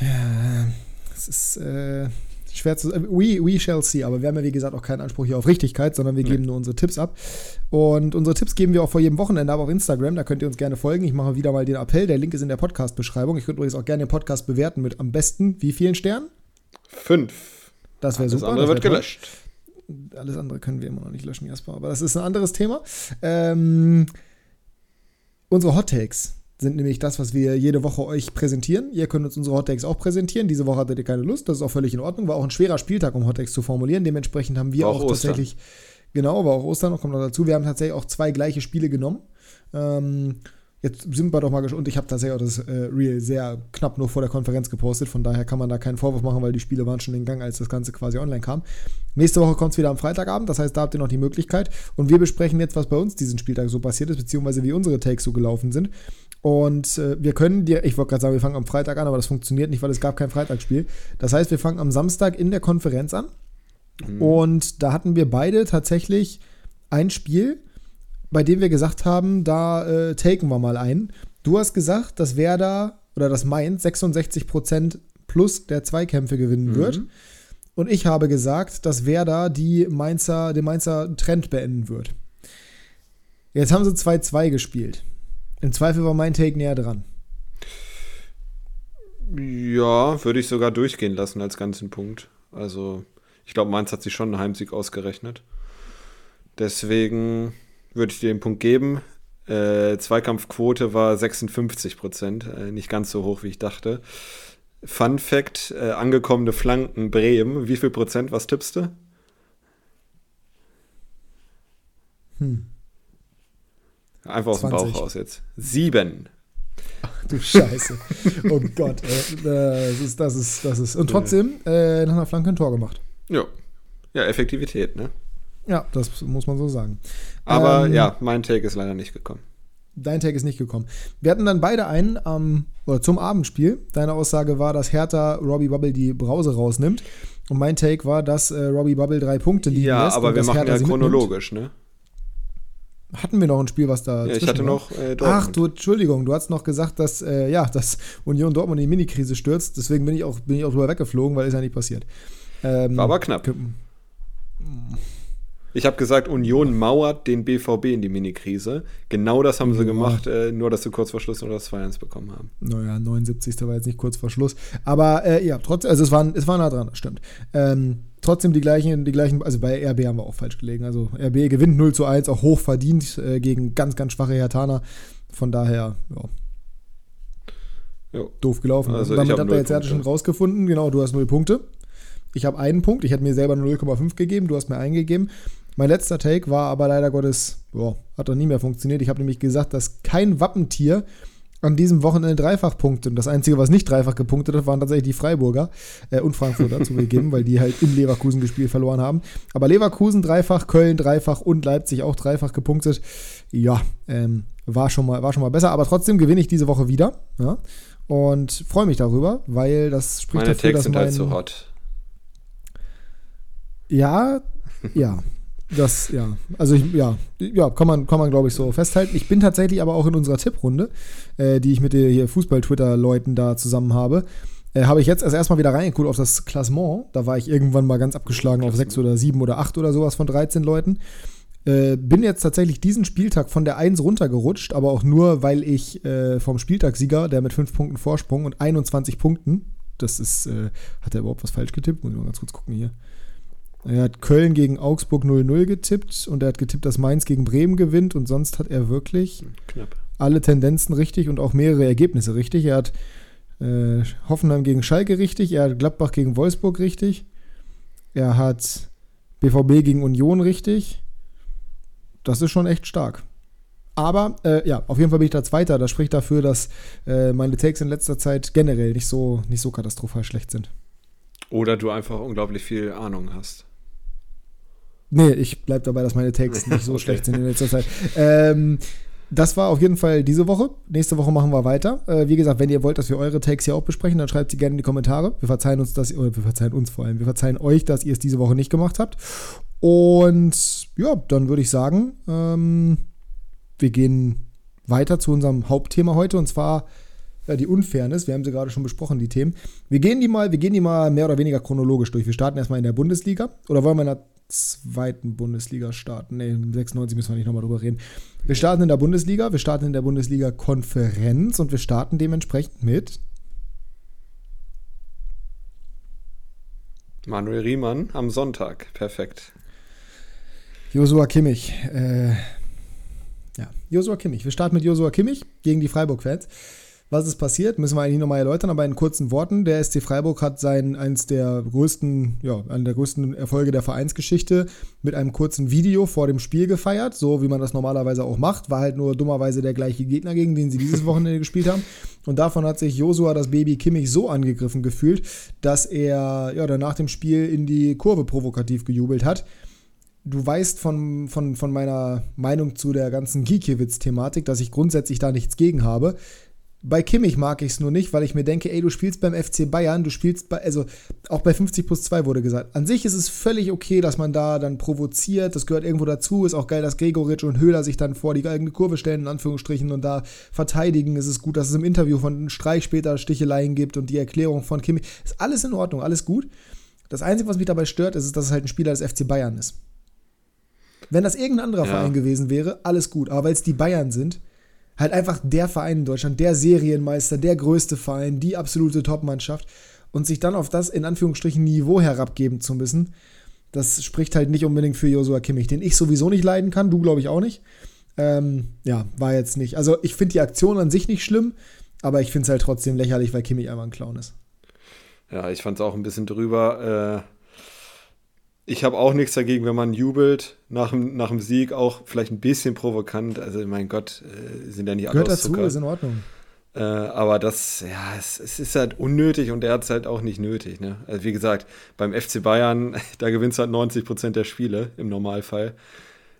Ja, es ist äh, schwer zu sagen. We, we shall see, aber wir haben ja wie gesagt auch keinen Anspruch hier auf Richtigkeit, sondern wir geben nur unsere Tipps ab. Und unsere Tipps geben wir auch vor jedem Wochenende ab auf Instagram, da könnt ihr uns gerne folgen. Ich mache wieder mal den Appell, der Link ist in der Podcast-Beschreibung. Ich würde übrigens auch gerne den Podcast bewerten mit am besten wie vielen Sternen? Fünf. Das wäre super. Das andere wird gelöscht. Toll alles andere können wir immer noch nicht löschen, Jasper, aber das ist ein anderes Thema. Ähm, unsere Hot Takes sind nämlich das, was wir jede Woche euch präsentieren. Ihr könnt uns unsere Hot Takes auch präsentieren. Diese Woche hattet ihr keine Lust, das ist auch völlig in Ordnung. War auch ein schwerer Spieltag, um Hot Takes zu formulieren. Dementsprechend haben wir War auch, auch tatsächlich, genau, war auch Ostern, kommt noch dazu. Wir haben tatsächlich auch zwei gleiche Spiele genommen. Ähm, jetzt sind wir doch mal gespannt. Und ich habe tatsächlich auch das äh, Reel sehr knapp nur vor der Konferenz gepostet. Von daher kann man da keinen Vorwurf machen, weil die Spiele waren schon in Gang, als das Ganze quasi online kam. Nächste Woche kommt es wieder am Freitagabend, das heißt, da habt ihr noch die Möglichkeit. Und wir besprechen jetzt, was bei uns diesen Spieltag so passiert ist, beziehungsweise wie unsere Takes so gelaufen sind. Und äh, wir können dir, ich wollte gerade sagen, wir fangen am Freitag an, aber das funktioniert nicht, weil es gab kein Freitagsspiel. Das heißt, wir fangen am Samstag in der Konferenz an. Und da hatten wir beide tatsächlich ein Spiel, bei dem wir gesagt haben, da äh, taken wir mal ein. Du hast gesagt, dass Werder oder das Mainz 66% plus der Zweikämpfe gewinnen wird. Und ich habe gesagt, dass Werder die Mainzer, den Mainzer Trend beenden wird. Jetzt haben sie 2-2 gespielt. Im Zweifel war mein Take näher dran. Ja, würde ich sogar durchgehen lassen als ganzen Punkt. Also, ich glaube, Mainz hat sich schon einen Heimsieg ausgerechnet. Deswegen würde ich dir den Punkt geben. Äh, Zweikampfquote war 56 Prozent, äh, nicht ganz so hoch, wie ich dachte. Fun Fact: äh, angekommene Flanken Bremen. Wie viel Prozent? Was tippst du? Hm. Einfach aus dem 20. Bauch raus jetzt. Sieben. Du Scheiße. oh Gott, ey. Das ist, das ist, das ist. Und trotzdem äh, nach einer Flanke ein Tor gemacht. Ja. Ja, Effektivität, ne? Ja, das muss man so sagen. Aber Ähm, ja, mein Take ist leider nicht gekommen. Dein Tag ist nicht gekommen. Wir hatten dann beide einen am, oder zum Abendspiel. Deine Aussage war, dass Hertha Robbie Bubble die Brause rausnimmt. Und mein Take war, dass äh, Robbie Bubble drei Punkte liegen Ja, lässt. aber und wir machen Hertha ja chronologisch, ne? Hatten wir noch ein Spiel, was da Ja, ich hatte noch äh. Ach du, Entschuldigung, du hast noch gesagt, dass, äh, ja, dass Union Dortmund in die Minikrise stürzt. Deswegen bin ich auch, bin ich auch drüber weggeflogen, weil ist ja nicht passiert. Ähm, War aber knapp. ge- Ich habe gesagt, Union mauert den BVB in die Minikrise. Genau das haben sie Ja. gemacht, äh, nur dass sie kurz vor Schluss nur das 2-1 bekommen haben. Naja, 79. war jetzt nicht kurz vor Schluss. Aber äh, ja, trotzdem, also es war, es war nah dran, das stimmt. Ähm, trotzdem die gleichen, die gleichen, also bei RB haben wir auch falsch gelegen. Also RB gewinnt 0 zu 1, auch hoch verdient äh, gegen ganz, ganz schwache Hertaner. Von daher, ja, Jo. doof gelaufen. Also damit hab habt ihr null jetzt Punkte. schon rausgefunden, genau, du hast 0 Punkte. Ich habe einen Punkt, ich hätte mir selber nur 0,5 gegeben, du hast mir einen gegeben. Mein letzter Take war aber leider Gottes, boah, hat doch nie mehr funktioniert. Ich habe nämlich gesagt, dass kein Wappentier an diesem Wochenende dreifach punktet. Und das Einzige, was nicht dreifach gepunktet hat, waren tatsächlich die Freiburger äh, und Frankfurter zugegeben, weil die halt in Leverkusen gespielt verloren haben. Aber Leverkusen dreifach, Köln dreifach und Leipzig auch dreifach gepunktet. Ja, ähm, war, schon mal, war schon mal besser. Aber trotzdem gewinne ich diese Woche wieder. Ja? Und freue mich darüber, weil das spricht Meine dafür, Takes dass sind mein, halt zu hot. ja, ja. Das, ja. Also, ich, ja, ja, kann man, kann man glaube ich, so festhalten. Ich bin tatsächlich aber auch in unserer Tipprunde, äh, die ich mit den hier Fußball-Twitter-Leuten da zusammen habe, äh, habe ich jetzt erst erstmal wieder reingeguckt auf das Klassement. Da war ich irgendwann mal ganz abgeschlagen auf sechs oder sieben oder acht oder sowas von 13 Leuten. Äh, bin jetzt tatsächlich diesen Spieltag von der 1 runtergerutscht, aber auch nur, weil ich äh, vom Spieltagssieger, der mit 5 Punkten Vorsprung und 21 Punkten, das ist, äh, hat er überhaupt was falsch getippt? Muss ich mal ganz kurz gucken hier. Er hat Köln gegen Augsburg 0-0 getippt und er hat getippt, dass Mainz gegen Bremen gewinnt und sonst hat er wirklich Knapp. alle Tendenzen richtig und auch mehrere Ergebnisse richtig. Er hat äh, Hoffenheim gegen Schalke richtig, er hat Gladbach gegen Wolfsburg richtig, er hat BVB gegen Union richtig. Das ist schon echt stark. Aber äh, ja, auf jeden Fall bin ich da Zweiter. Das spricht dafür, dass äh, meine Takes in letzter Zeit generell nicht so, nicht so katastrophal schlecht sind. Oder du einfach unglaublich viel Ahnung hast. Nee, ich bleib dabei, dass meine Takes nicht so Okay. schlecht sind in letzter Zeit. Ähm, das war auf jeden Fall diese Woche. Nächste Woche machen wir weiter. Äh, wie gesagt, wenn ihr wollt, dass wir eure Takes hier auch besprechen, dann schreibt sie gerne in die Kommentare. Wir verzeihen uns das, oder wir verzeihen uns vor allem, wir verzeihen euch, dass ihr es diese Woche nicht gemacht habt. Und ja, dann würde ich sagen, ähm, wir gehen weiter zu unserem Hauptthema heute und zwar ja, die Unfairness. Wir haben sie gerade schon besprochen, die Themen. Wir gehen die mal, wir gehen die mal mehr oder weniger chronologisch durch. Wir starten erstmal in der Bundesliga. Oder wollen wir in der zweiten Bundesliga starten? Ne, 96 müssen wir nicht nochmal drüber reden. Wir starten in der Bundesliga, wir starten in der Bundesliga-Konferenz und wir starten dementsprechend mit. Manuel Riemann am Sonntag. Perfekt. Josua Kimmich. Äh, Ja, Josua Kimmich. Wir starten mit Josua Kimmich gegen die Freiburg-Fans. Was ist passiert, müssen wir eigentlich nochmal erläutern, aber in kurzen Worten. Der SC Freiburg hat sein, eins der größten, ja, einen der größten Erfolge der Vereinsgeschichte mit einem kurzen Video vor dem Spiel gefeiert, so wie man das normalerweise auch macht. War halt nur dummerweise der gleiche Gegner, gegen den sie dieses Wochenende gespielt haben. Und davon hat sich Josua, das Baby Kimmich, so angegriffen gefühlt, dass er ja, nach dem Spiel in die Kurve provokativ gejubelt hat du weißt von, von, von meiner Meinung zu der ganzen Giekiewicz-Thematik, dass ich grundsätzlich da nichts gegen habe. Bei Kimmich mag ich es nur nicht, weil ich mir denke, ey, du spielst beim FC Bayern, du spielst bei, also auch bei 50 plus 2 wurde gesagt. An sich ist es völlig okay, dass man da dann provoziert, das gehört irgendwo dazu. Ist auch geil, dass Gregoritsch und Höhler sich dann vor die eigene Kurve stellen, in Anführungsstrichen, und da verteidigen. Es ist gut, dass es im Interview von Streich später Sticheleien gibt und die Erklärung von Kimmich. Ist alles in Ordnung, alles gut. Das Einzige, was mich dabei stört, ist, dass es halt ein Spieler des FC Bayern ist. Wenn das irgendein anderer ja. Verein gewesen wäre, alles gut. Aber weil es die Bayern sind, Halt einfach der Verein in Deutschland, der Serienmeister, der größte Verein, die absolute Topmannschaft und sich dann auf das in Anführungsstrichen Niveau herabgeben zu müssen, das spricht halt nicht unbedingt für Josua Kimmich, den ich sowieso nicht leiden kann, du glaube ich auch nicht. Ähm, ja, war jetzt nicht. Also ich finde die Aktion an sich nicht schlimm, aber ich finde es halt trotzdem lächerlich, weil Kimmich einfach ein Clown ist. Ja, ich fand es auch ein bisschen drüber. Äh, ich habe auch nichts dagegen, wenn man jubelt nach dem, nach dem Sieg, auch vielleicht ein bisschen provokant. Also, mein Gott, äh, sind ja nicht alle Gehört dazu, Zucker. ist in Ordnung. Äh, aber das, ja, es, es, ist halt unnötig und er hat es halt auch nicht nötig. Ne? Also, wie gesagt, beim FC Bayern, da gewinnst du halt 90 Prozent der Spiele im Normalfall.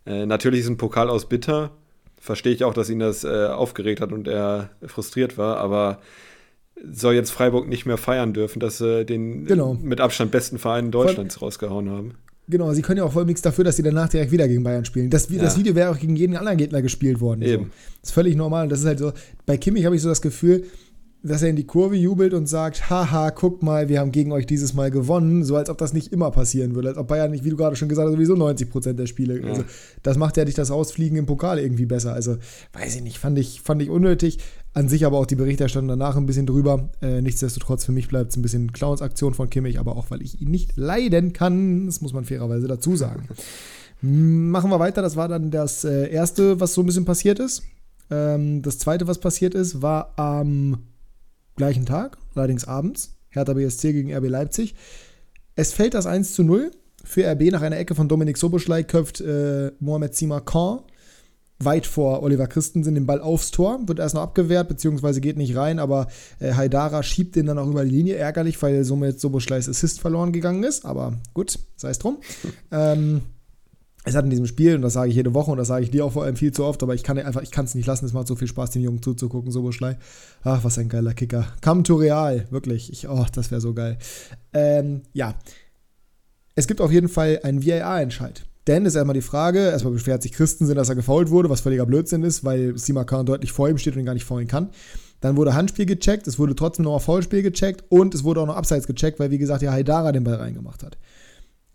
Äh, natürlich ist ein Pokal aus bitter. Verstehe ich auch, dass ihn das äh, aufgeregt hat und er frustriert war, aber soll jetzt Freiburg nicht mehr feiern dürfen, dass sie den genau. mit Abstand besten Verein Deutschlands Voll, rausgehauen haben. Genau, sie können ja auch voll nichts dafür, dass sie danach direkt wieder gegen Bayern spielen. Das, ja. das Video wäre auch gegen jeden anderen Gegner gespielt worden. Eben. So. Das ist völlig normal. Und das ist halt so, bei Kimmich habe ich so das Gefühl, dass er in die Kurve jubelt und sagt, haha, guckt mal, wir haben gegen euch dieses Mal gewonnen, so als ob das nicht immer passieren würde, als ob Bayern nicht, wie du gerade schon gesagt hast, sowieso 90% der Spiele. Ja. Also, das macht ja nicht das Ausfliegen im Pokal irgendwie besser. Also, weiß ich nicht, fand ich, fand ich unnötig. An sich aber auch die Berichterstattung danach ein bisschen drüber. Äh, nichtsdestotrotz, für mich bleibt es ein bisschen Clowns-Aktion von Kimmich, aber auch, weil ich ihn nicht leiden kann. Das muss man fairerweise dazu sagen. Machen wir weiter. Das war dann das äh, erste, was so ein bisschen passiert ist. Ähm, das zweite, was passiert ist, war am gleichen Tag, allerdings abends. Hertha BSC gegen RB Leipzig. Es fällt das 1 zu 0. Für RB nach einer Ecke von Dominik Soboschlei köpft äh, Mohamed Sima Khan weit vor Oliver Christensen den Ball aufs Tor, wird erst noch abgewehrt, beziehungsweise geht nicht rein, aber äh, Haidara schiebt den dann auch über die Linie, ärgerlich, weil somit Soboschleis Assist verloren gegangen ist, aber gut, sei es drum. ähm, es hat in diesem Spiel, und das sage ich jede Woche und das sage ich dir auch vor allem viel zu oft, aber ich kann einfach, ich kann es nicht lassen, es macht so viel Spaß, dem Jungen zuzugucken, Soboschlei. Ach, was ein geiler Kicker. Come to Real, wirklich. Ich, oh, das wäre so geil. Ähm, ja. Es gibt auf jeden Fall einen VAR-Entscheid. Denn ist erstmal die Frage, erstmal beschwert sich Christensen, dass er gefault wurde, was völliger Blödsinn ist, weil Simakan deutlich vor ihm steht und ihn gar nicht faulen kann. Dann wurde Handspiel gecheckt, es wurde trotzdem noch Foulspiel gecheckt und es wurde auch noch Abseits gecheckt, weil wie gesagt ja Haidara den Ball reingemacht hat.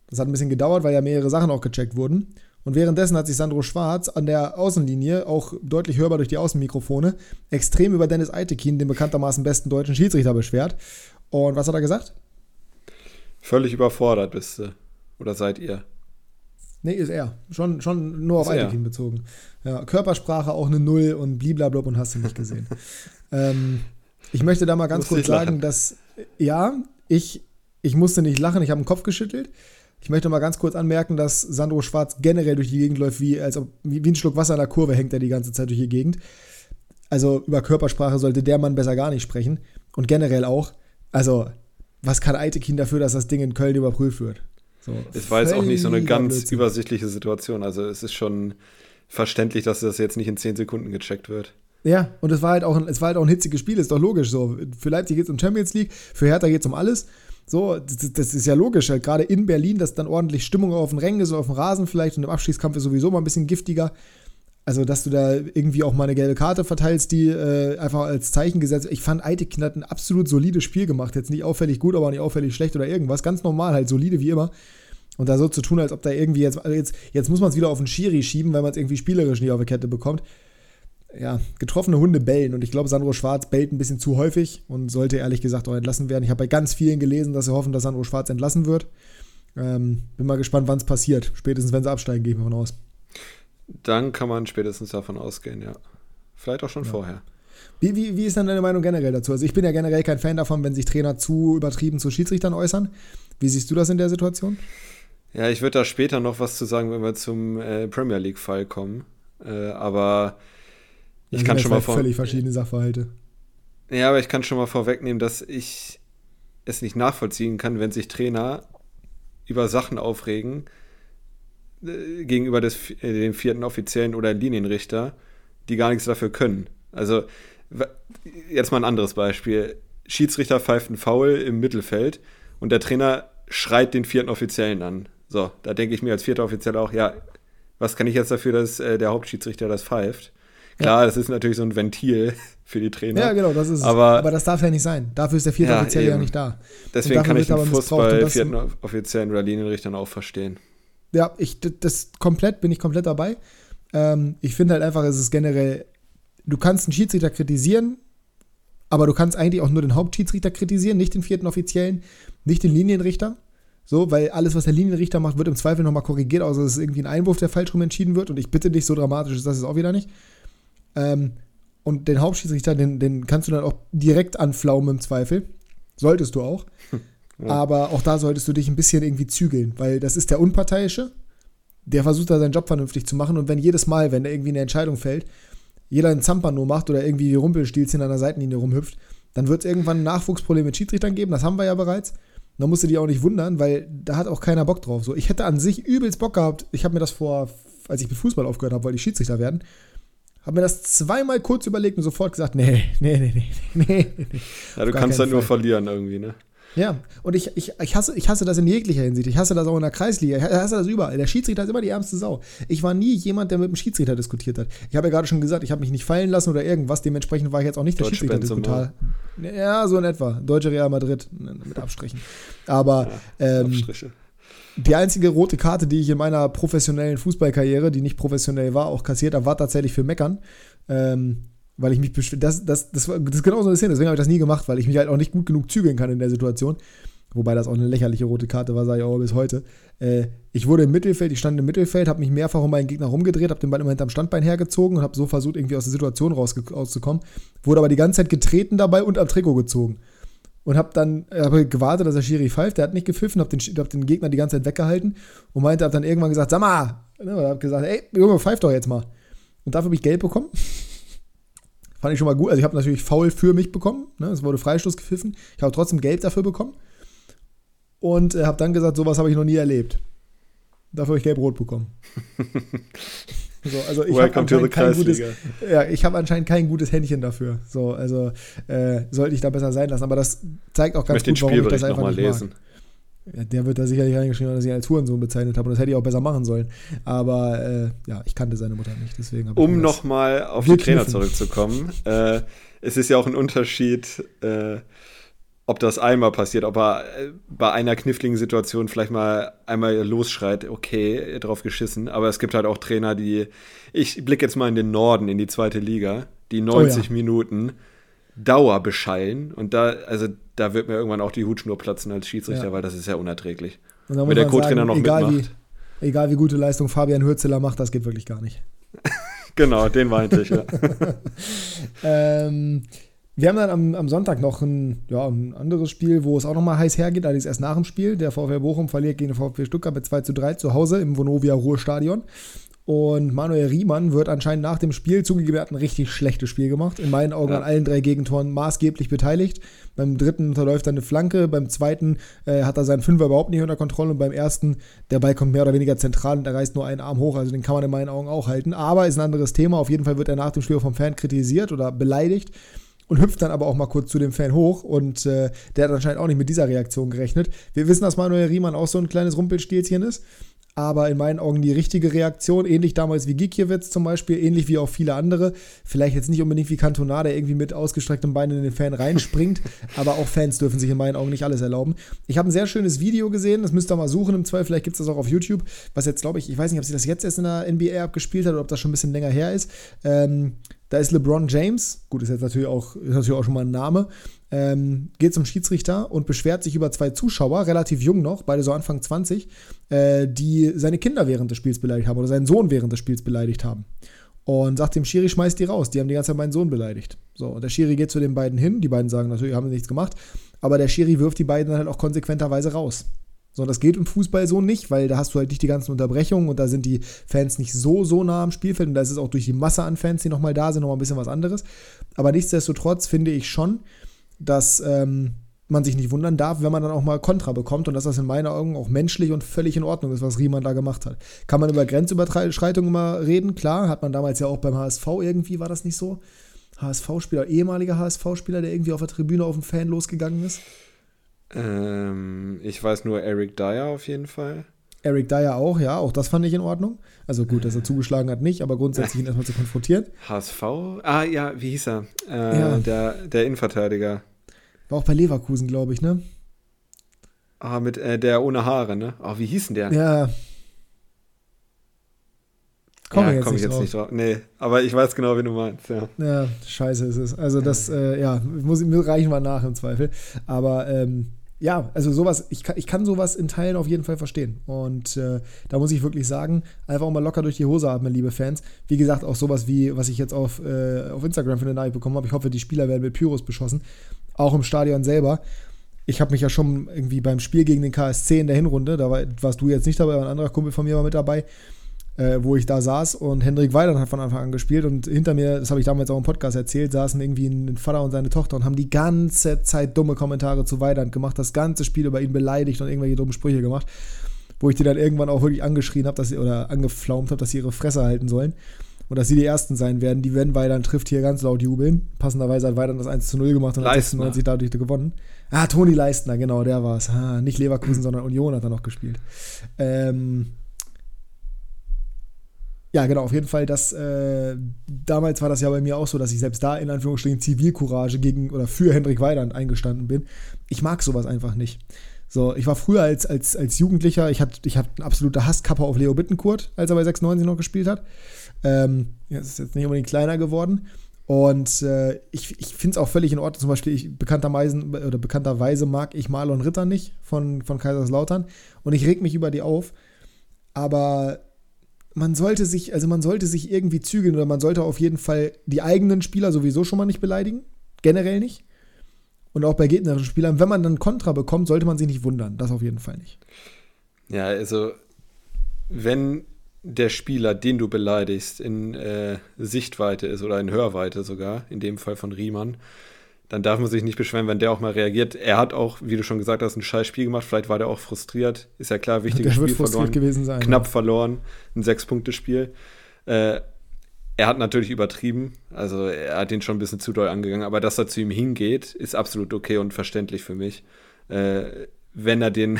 Das hat ein bisschen gedauert, weil ja mehrere Sachen auch gecheckt wurden. Und währenddessen hat sich Sandro Schwarz an der Außenlinie, auch deutlich hörbar durch die Außenmikrofone, extrem über Dennis Eitekin, den bekanntermaßen besten deutschen Schiedsrichter, beschwert. Und was hat er gesagt? Völlig überfordert bist du. Oder seid ihr? Nee, ist er. Schon, schon nur auf Eitekin bezogen. Ja, Körpersprache auch eine Null und bliblablub und hast du nicht gesehen. ähm, ich möchte da mal ganz kurz sagen, lachen. dass, ja, ich, ich musste nicht lachen, ich habe den Kopf geschüttelt. Ich möchte mal ganz kurz anmerken, dass Sandro Schwarz generell durch die Gegend läuft, wie, als ob, wie, ein Schluck Wasser in der Kurve hängt er die ganze Zeit durch die Gegend. Also über Körpersprache sollte der Mann besser gar nicht sprechen. Und generell auch, also, was kann Eitekin dafür, dass das Ding in Köln überprüft wird? So, es war jetzt auch nicht so eine ganz Blödsinn. übersichtliche Situation. Also es ist schon verständlich, dass das jetzt nicht in 10 Sekunden gecheckt wird. Ja, und es war halt auch ein, es war halt auch ein hitziges Spiel, ist doch logisch so. Für Leipzig geht es um Champions League, für Hertha geht es um alles. So, das, das, ist ja logisch, halt gerade in Berlin, dass dann ordentlich Stimmung auf dem Rängen ist, auf dem Rasen vielleicht und im Abschießkampf ist sowieso mal ein bisschen giftiger. Also, dass du da irgendwie auch mal eine gelbe Karte verteilst, die äh, einfach als Zeichen gesetzt Ich fand, Eitekin hat ein absolut solides Spiel gemacht. Jetzt nicht auffällig gut, aber nicht auffällig schlecht oder irgendwas. Ganz normal, halt solide wie immer. Und da so zu tun, als ob da irgendwie jetzt, also jetzt, jetzt muss man es wieder auf den Schiri schieben, weil man es irgendwie spielerisch nicht auf die Kette bekommt. Ja, getroffene Hunde bellen. Und ich glaube, Sandro Schwarz bellt ein bisschen zu häufig und sollte ehrlich gesagt auch entlassen werden. Ich habe bei ganz vielen gelesen, dass sie hoffen, dass Sandro Schwarz entlassen wird. Ähm, bin mal gespannt, wann es passiert. Spätestens, wenn sie absteigen, gehe ich mal von aus. Dann kann man spätestens davon ausgehen, ja. Vielleicht auch schon ja. vorher. Wie, wie, wie ist dann deine Meinung generell dazu? Also ich bin ja generell kein Fan davon, wenn sich Trainer zu übertrieben zu Schiedsrichtern äußern. Wie siehst du das in der Situation? Ja, ich würde da später noch was zu sagen, wenn wir zum äh, Premier League-Fall kommen. Äh, aber ich kann schon mal vor völlig verschiedene Sachverhalte. Ja, aber ich kann schon mal vorwegnehmen, dass ich es nicht nachvollziehen kann, wenn sich Trainer über Sachen aufregen äh, gegenüber des, äh, dem vierten Offiziellen oder Linienrichter, die gar nichts dafür können. Also jetzt mal ein anderes Beispiel. Schiedsrichter pfeift einen Foul im Mittelfeld und der Trainer schreit den vierten Offiziellen an. So, da denke ich mir als vierter Offizieller auch, ja, was kann ich jetzt dafür, dass äh, der Hauptschiedsrichter das pfeift? Klar, ja. das ist natürlich so ein Ventil für die Trainer. Ja, genau, das ist aber, es. Aber das darf ja nicht sein. Dafür ist der vierte ja, Offizielle ja nicht da. Deswegen kann ich den Fußball vierten Offiziellen oder Linienrichtern auch verstehen. Ja, ich, das komplett, bin ich komplett dabei. Ähm, ich finde halt einfach, es ist generell, du kannst einen Schiedsrichter kritisieren, aber du kannst eigentlich auch nur den Hauptschiedsrichter kritisieren, nicht den vierten Offiziellen, nicht den Linienrichter. So, weil alles, was der Linienrichter macht, wird im Zweifel nochmal korrigiert, außer es ist irgendwie ein Einwurf, der falsch rum entschieden wird. Und ich bitte dich, so dramatisch ist das jetzt auch wieder nicht. Ähm, und den Hauptschiedsrichter, den, den kannst du dann auch direkt anflaumen im Zweifel. Solltest du auch. Ja. Aber auch da solltest du dich ein bisschen irgendwie zügeln, weil das ist der Unparteiische. Der versucht da seinen Job vernünftig zu machen. Und wenn jedes Mal, wenn da irgendwie eine Entscheidung fällt, jeder einen Zampano macht oder irgendwie die Rumpelstilzchen an der Seitenlinie rumhüpft, dann wird es irgendwann ein Nachwuchsproblem mit Schiedsrichtern geben. Das haben wir ja bereits. Da musst du dich auch nicht wundern, weil da hat auch keiner Bock drauf. So, ich hätte an sich übelst Bock gehabt. Ich habe mir das vor, als ich mit Fußball aufgehört habe, wollte ich Schiedsrichter werden. Habe mir das zweimal kurz überlegt und sofort gesagt, nee, nee, nee, nee, nee. nee ja, du kannst dann nur verlieren irgendwie, ne? Ja, und ich, ich, ich, hasse, ich hasse das in jeglicher Hinsicht. Ich hasse das auch in der Kreisliga. Ich hasse das überall. Der Schiedsrichter ist immer die ärmste Sau. Ich war nie jemand, der mit dem Schiedsrichter diskutiert hat. Ich habe ja gerade schon gesagt, ich habe mich nicht fallen lassen oder irgendwas. Dementsprechend war ich jetzt auch nicht der Schiedsrichter-Diskutar. Ja, so in etwa. Deutsche Real Madrid mit Abstrichen. Aber ja, ähm, die einzige rote Karte, die ich in meiner professionellen Fußballkarriere, die nicht professionell war, auch kassiert habe, war tatsächlich für Meckern. Ähm, weil ich mich das, das, das, das ist genau so eine Szene, deswegen habe ich das nie gemacht, weil ich mich halt auch nicht gut genug zügeln kann in der Situation. Wobei das auch eine lächerliche rote Karte war, sage ich auch bis heute. Äh, ich wurde im Mittelfeld, ich stand im Mittelfeld, habe mich mehrfach um meinen Gegner rumgedreht, habe den Ball immer hinterm Standbein hergezogen und habe so versucht, irgendwie aus der Situation rauszukommen. Wurde aber die ganze Zeit getreten dabei und am Trikot gezogen. Und habe dann hab gewartet, dass der Schiri pfeift. Der hat nicht gepfiffen, habe den, hab den Gegner die ganze Zeit weggehalten und meinte, habe dann irgendwann gesagt, sag mal, ne, habe gesagt, ey, Junge, pfeift doch jetzt mal. Und dafür habe ich Geld bekommen. Fand ich schon mal gut. Also ich habe natürlich faul für mich bekommen. Ne? Es wurde Freistoß gepfiffen. Ich habe trotzdem Geld dafür bekommen. Und äh, habe dann gesagt, sowas habe ich noch nie erlebt. Dafür habe ich gelb-rot bekommen. so, also ich habe anscheinend, kein gutes, ja, hab anscheinend kein gutes Händchen dafür. So, also äh, sollte ich da besser sein lassen. Aber das zeigt auch ganz gut, warum ich das einfach nicht lesen. mag. Ja, der wird da sicherlich reingeschrieben, dass ich als Hurensohn bezeichnet habe und das hätte ich auch besser machen sollen. Aber äh, ja, ich kannte seine Mutter nicht, deswegen Um nochmal auf die Trainer zurückzukommen. äh, es ist ja auch ein Unterschied, äh, ob das einmal passiert, ob er äh, bei einer kniffligen Situation vielleicht mal einmal losschreit, okay, drauf geschissen. Aber es gibt halt auch Trainer, die, ich blicke jetzt mal in den Norden, in die zweite Liga, die 90 oh ja. Minuten Dauer beschallen. Und da, also da wird mir irgendwann auch die Hutschnur platzen als Schiedsrichter, ja. weil das ist ja unerträglich. Wenn der Co-Trainer noch egal mitmacht. Wie, egal wie gute Leistung Fabian Hürzeler macht, das geht wirklich gar nicht. genau, den meinte ich, ja. ähm, wir haben dann am, am Sonntag noch ein, ja, ein anderes Spiel, wo es auch nochmal heiß hergeht, allerdings erst nach dem Spiel. Der VfL Bochum verliert gegen den VfB Stuttgart mit 2 zu 3 zu Hause im Vonovia Ruhrstadion. Und Manuel Riemann wird anscheinend nach dem Spiel zugegeben, er hat ein richtig schlechtes Spiel gemacht. In meinen Augen ja. an allen drei Gegentoren maßgeblich beteiligt. Beim dritten verläuft er eine Flanke, beim zweiten äh, hat er seinen Fünfer überhaupt nicht unter Kontrolle und beim ersten, der Ball kommt mehr oder weniger zentral und er reißt nur einen Arm hoch, also den kann man in meinen Augen auch halten. Aber ist ein anderes Thema. Auf jeden Fall wird er nach dem Spiel vom Fan kritisiert oder beleidigt und hüpft dann aber auch mal kurz zu dem Fan hoch und äh, der hat anscheinend auch nicht mit dieser Reaktion gerechnet. Wir wissen, dass Manuel Riemann auch so ein kleines Rumpelstilzchen ist aber in meinen Augen die richtige Reaktion, ähnlich damals wie Gikiewicz zum Beispiel, ähnlich wie auch viele andere. Vielleicht jetzt nicht unbedingt wie Cantona, der irgendwie mit ausgestrecktem Bein in den Fan reinspringt, aber auch Fans dürfen sich in meinen Augen nicht alles erlauben. Ich habe ein sehr schönes Video gesehen, das müsst ihr mal suchen im Zweifel, vielleicht gibt es das auch auf YouTube, was jetzt glaube ich, ich weiß nicht, ob sie das jetzt erst in der NBA abgespielt hat oder ob das schon ein bisschen länger her ist. Ähm, Da ist LeBron James, gut, ist jetzt natürlich auch, ist natürlich auch schon mal ein Name, ähm, geht zum Schiedsrichter und beschwert sich über zwei Zuschauer, relativ jung noch, beide so Anfang 20, äh, die seine Kinder während des Spiels beleidigt haben oder seinen Sohn während des Spiels beleidigt haben. Und sagt dem Schiri, schmeißt die raus, die haben die ganze Zeit meinen Sohn beleidigt. So, und der Schiri geht zu den beiden hin, die beiden sagen natürlich, haben nichts gemacht, aber der Schiri wirft die beiden dann halt auch konsequenterweise raus. So, das geht im Fußball so nicht, weil da hast du halt nicht die ganzen Unterbrechungen und da sind die Fans nicht so, so nah am Spielfeld und da ist es auch durch die Masse an Fans, die nochmal da sind, nochmal ein bisschen was anderes. Aber nichtsdestotrotz finde ich schon, dass ähm, man sich nicht wundern darf, wenn man dann auch mal Kontra bekommt und dass das in meinen Augen auch menschlich und völlig in Ordnung ist, was Riemann da gemacht hat. Kann man über Grenzüberschreitungen mal reden? Klar, hat man damals ja auch beim HSV irgendwie, war das nicht so? HSV-Spieler, ehemaliger HSV-Spieler, der irgendwie auf der Tribüne auf den Fan losgegangen ist? Ähm, ich weiß nur Eric Dyer auf jeden Fall. Eric Dyer auch, ja, auch das fand ich in Ordnung. Also gut, dass er zugeschlagen hat, nicht, aber grundsätzlich ihn erstmal zu konfrontieren. HSV? Ah, ja, wie hieß er? Äh, ja. der, der Innenverteidiger. War auch bei Leverkusen, glaube ich, ne? Ah, mit äh, der ohne Haare, ne? Ah, wie hieß denn der? Ja. Komm ja, jetzt, komm nicht, jetzt drauf. nicht drauf. Nee, aber ich weiß genau, wie du meinst, ja. Ja, scheiße ist es. Also das, äh, ja, muss, mir reichen wir nach im Zweifel. Aber ähm, ja, also sowas, ich kann, ich kann sowas in Teilen auf jeden Fall verstehen. Und äh, da muss ich wirklich sagen, einfach auch mal locker durch die Hose atmen, liebe Fans. Wie gesagt, auch sowas wie, was ich jetzt auf, äh, auf Instagram für eine Nachricht bekommen habe. Ich hoffe, die Spieler werden mit Pyros beschossen. Auch im Stadion selber. Ich habe mich ja schon irgendwie beim Spiel gegen den KSC in der Hinrunde, da war, warst du jetzt nicht dabei, aber ein anderer Kumpel von mir war mit dabei, äh, wo ich da saß und Hendrik Weidern hat von Anfang an gespielt und hinter mir, das habe ich damals auch im Podcast erzählt, saßen irgendwie ein Vater und seine Tochter und haben die ganze Zeit dumme Kommentare zu Weidern gemacht, das ganze Spiel über ihn beleidigt und irgendwelche dummen Sprüche gemacht, wo ich die dann irgendwann auch wirklich angeschrien habe, dass sie oder angeflaumt habe, dass sie ihre Fresse halten sollen und dass sie die Ersten sein werden, die, wenn Weidern trifft, hier ganz laut jubeln. Passenderweise hat Weidern das 1 zu 0 gemacht und hat 96 dadurch gewonnen. Ah, Toni Leistner, genau, der war es. Ah, nicht Leverkusen, sondern Union hat er noch gespielt. Ähm, ja, genau, auf jeden Fall, das, äh, damals war das ja bei mir auch so, dass ich selbst da in Anführungsstrichen Zivilcourage gegen oder für Hendrik Weidand eingestanden bin. Ich mag sowas einfach nicht. So, ich war früher als, als, als Jugendlicher, ich hatte ich hatte einen absoluten Hasskapper auf Leo Bittenkurt, als er bei 96 noch gespielt hat. Ähm, ist jetzt nicht unbedingt kleiner geworden. Und äh, ich, ich finde es auch völlig in Ordnung. Zum Beispiel, ich bekannterweise, oder bekannterweise mag ich Marlon Ritter nicht von, von Kaiserslautern. Und ich reg mich über die auf. Aber man sollte sich, also man sollte sich irgendwie zügeln oder man sollte auf jeden Fall die eigenen Spieler sowieso schon mal nicht beleidigen. Generell nicht. Und auch bei gegnerischen Spielern. Wenn man dann Kontra bekommt, sollte man sich nicht wundern. Das auf jeden Fall nicht. Ja, also wenn der Spieler, den du beleidigst, in äh, Sichtweite ist oder in Hörweite sogar, in dem Fall von Riemann, dann darf man sich nicht beschweren, wenn der auch mal reagiert. Er hat auch, wie du schon gesagt hast, ein scheiß Spiel gemacht. Vielleicht war der auch frustriert. Ist ja klar, wichtiges Spiel verloren. Gewesen sein, knapp ja. verloren. Ein Sechs-Punkte-Spiel. Äh, er hat natürlich übertrieben. Also er hat ihn schon ein bisschen zu doll angegangen. Aber dass er zu ihm hingeht, ist absolut okay und verständlich für mich. Äh, wenn er den